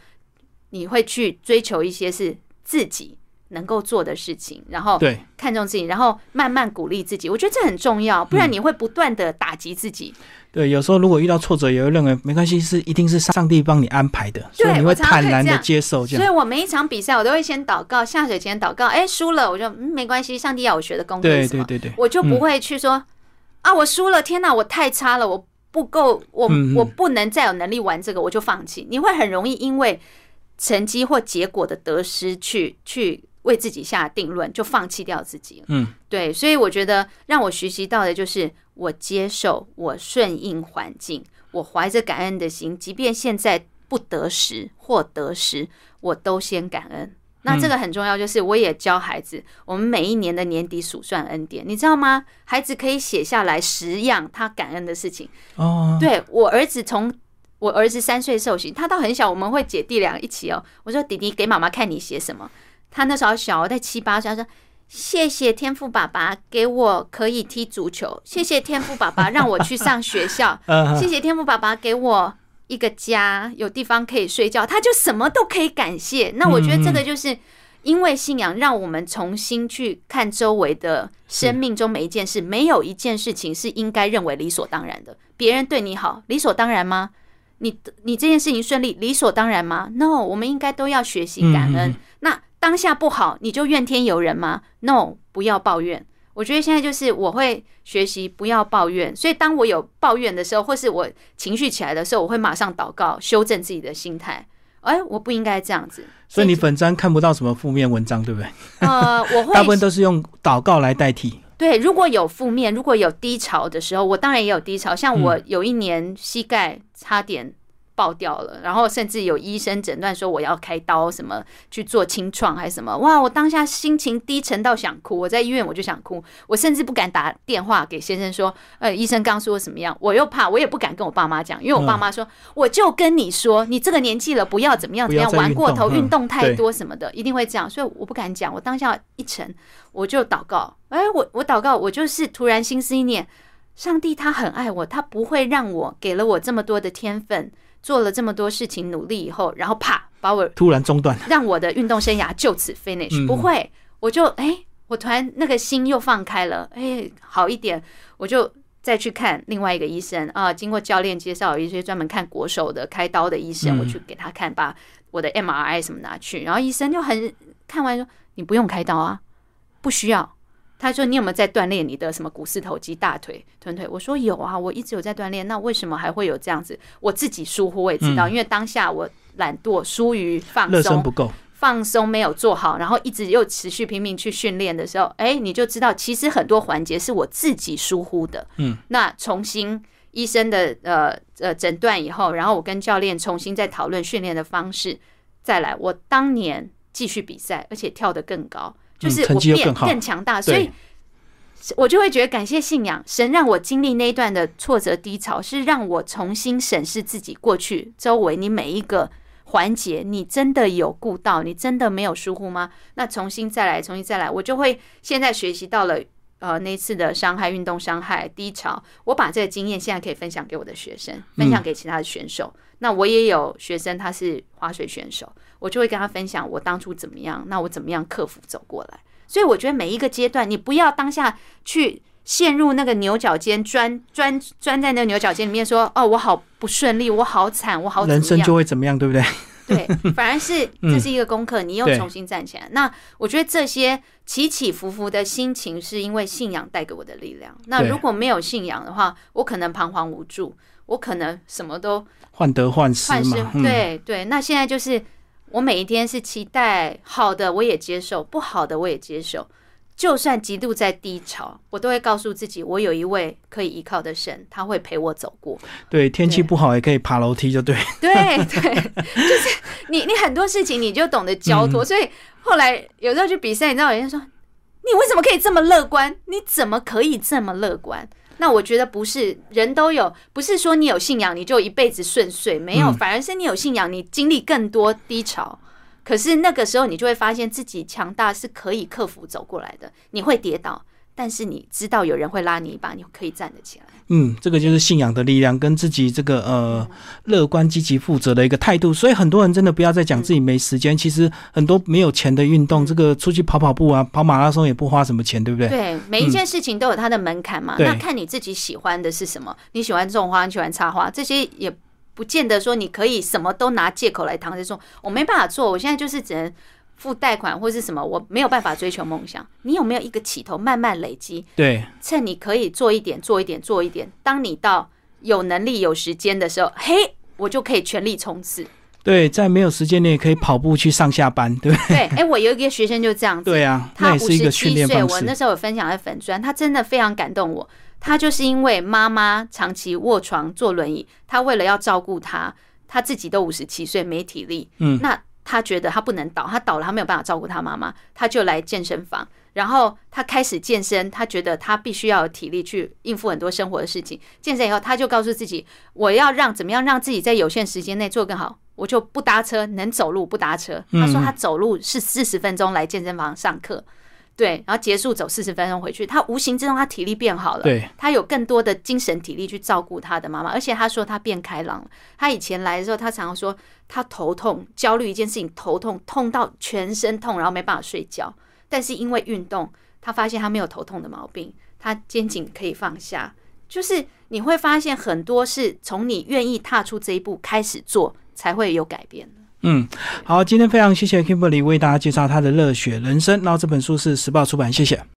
你会去追求一些是自己能够做的事情，然后对看重自己，然后慢慢鼓励自己。我觉得这很重要，不然你会不断的打击自己。对，有时候如果遇到挫折，也会认为没关系，是一定是上帝帮你安排的，所以你会坦然的接受。这样，所以我每一场比赛，我都会先祷告，下水前祷告。哎，输了，我就嗯没关系，上帝要我学的功课是什么？对对对对，我就不会去说啊，我输了，天哪，我太差了，我不够，我我不能再有能力玩这个，我就放弃。你会很容易因为成绩或结果的得失去去。为自己下定论，就放弃掉自己了。嗯，对，所以我觉得让我学习到的就是，我接受，我顺应环境，我怀着感恩的心，即便现在不得时或得时，我都先感恩。那这个很重要，就是我也教孩子，我们每一年的年底数算恩典，你知道吗？孩子可以写下来十样他感恩的事情。哦，对我儿子从我儿子三岁受刑，他到很小，我们会姐弟俩一起哦。我说弟弟给妈妈看你写什么。他那时候小，在七八岁，他说：“谢谢天赋爸爸给我可以踢足球，谢谢天赋爸爸让我去上学校，谢谢天赋爸爸给我一个家，有地方可以睡觉。”他就什么都可以感谢。那我觉得这个就是因为信仰，让我们重新去看周围的生命中每一件事，没有一件事情是应该认为理所当然的。别人对你好，理所当然吗？你你这件事情顺利，理所当然吗？No，我们应该都要学习感恩。那当下不好，你就怨天尤人吗？No，不要抱怨。我觉得现在就是我会学习不要抱怨，所以当我有抱怨的时候，或是我情绪起来的时候，我会马上祷告，修正自己的心态。哎，我不应该这样子。所以你本章看不到什么负面文章，对不对？呃，我会 大部分都是用祷告来代替。对，如果有负面，如果有低潮的时候，我当然也有低潮。像我有一年膝盖差点。爆掉了，然后甚至有医生诊断说我要开刀，什么去做清创还是什么？哇！我当下心情低沉到想哭，我在医院我就想哭，我甚至不敢打电话给先生说，呃，医生刚说什么样？我又怕，我也不敢跟我爸妈讲，因为我爸妈说，我就跟你说，你这个年纪了，不要怎么样怎么样，玩过头，运动太多什么的，一定会这样，所以我不敢讲。我当下一沉，我就祷告，哎，我我祷告，我就是突然心思一念，上帝他很爱我，他不会让我给了我这么多的天分。做了这么多事情，努力以后，然后啪，把我突然中断，让我的运动生涯就此 finish。不会，我就哎，我突然那个心又放开了，哎，好一点，我就再去看另外一个医生啊。经过教练介绍，有一些专门看国手的开刀的医生，我去给他看，把我的 MRI 什么拿去，然后医生就很看完说：“你不用开刀啊，不需要。”他说：“你有没有在锻炼你的什么股四头肌、大腿、臀腿？”我说：“有啊，我一直有在锻炼。那为什么还会有这样子？我自己疏忽，我也知道，因为当下我懒惰，疏于放松，不够，放松没有做好，然后一直又持续拼命去训练的时候，哎，你就知道，其实很多环节是我自己疏忽的。嗯，那重新医生的呃呃诊断以后，然后我跟教练重新再讨论训练的方式，再来，我当年继续比赛，而且跳得更高。”就是我变更强大，所以我就会觉得感谢信仰，神让我经历那一段的挫折低潮，是让我重新审视自己过去周围你每一个环节，你真的有顾到，你真的没有疏忽吗？那重新再来，重新再来，我就会现在学习到了呃那次的伤害、运动伤害、低潮，我把这个经验现在可以分享给我的学生，分享给其他的选手。那我也有学生他是划水选手，我就会跟他分享我当初怎么样，那我怎么样克服走过来。所以我觉得每一个阶段，你不要当下去陷入那个牛角尖，钻钻钻在那个牛角尖里面，说哦，我好不顺利，我好惨，我好人生就会怎么样，对不对？对，反而是这是一个功课，你又重新站起来。那我觉得这些起起伏伏的心情，是因为信仰带给我的力量。那如果没有信仰的话，我可能彷徨无助，我可能什么都患得患失嘛。对对，那现在就是我每一天是期待好的，我也接受；不好的，我也接受。就算极度在低潮，我都会告诉自己，我有一位可以依靠的神，他会陪我走过。对，天气不好也可以爬楼梯，就对。对 对，就是你，你很多事情你就懂得交托。所以后来有时候去比赛，你知道，有人说你为什么可以这么乐观？你怎么可以这么乐观？那我觉得不是人都有，不是说你有信仰你就一辈子顺遂，没有，反而是你有信仰，你经历更多低潮。可是那个时候，你就会发现自己强大是可以克服走过来的。你会跌倒，但是你知道有人会拉你一把，你可以站得起来。嗯，这个就是信仰的力量，跟自己这个呃乐观、积极、负责的一个态度。所以很多人真的不要再讲自己没时间。其实很多没有钱的运动，这个出去跑跑步啊，跑马拉松也不花什么钱，对不对？对，每一件事情都有它的门槛嘛。那看你自己喜欢的是什么？你喜欢种花，你喜欢插花，这些也。不见得说你可以什么都拿借口来搪塞，说我没办法做，我现在就是只能付贷款或是什么，我没有办法追求梦想。你有没有一个起头，慢慢累积？对，趁你可以做一点，做一点，做一点。当你到有能力、有时间的时候，嘿，我就可以全力冲刺。对，在没有时间你也可以跑步去上下班，对不对？对，哎，我有一个学生就这样子，对啊，他五十七岁，我那时候有分享在粉砖，他真的非常感动我。他就是因为妈妈长期卧床坐轮椅，他为了要照顾他，他自己都五十七岁没体力，嗯，那他觉得他不能倒，他倒了他没有办法照顾他妈妈，他就来健身房，然后他开始健身，他觉得他必须要有体力去应付很多生活的事情。健身以后，他就告诉自己，我要让怎么样让自己在有限时间内做更好，我就不搭车，能走路不搭车。他说他走路是四十分钟来健身房上课。对，然后结束走四十分钟回去，他无形之中他体力变好了，对，他有更多的精神体力去照顾他的妈妈，而且他说他变开朗了。他以前来的时候，他常常说他头痛、焦虑一件事情，头痛痛到全身痛，然后没办法睡觉。但是因为运动，他发现他没有头痛的毛病，他肩颈可以放下。就是你会发现很多是从你愿意踏出这一步开始做，才会有改变的。嗯，好，今天非常谢谢 Kimberly 为大家介绍他的热血人生。然后这本书是时报出版，谢谢。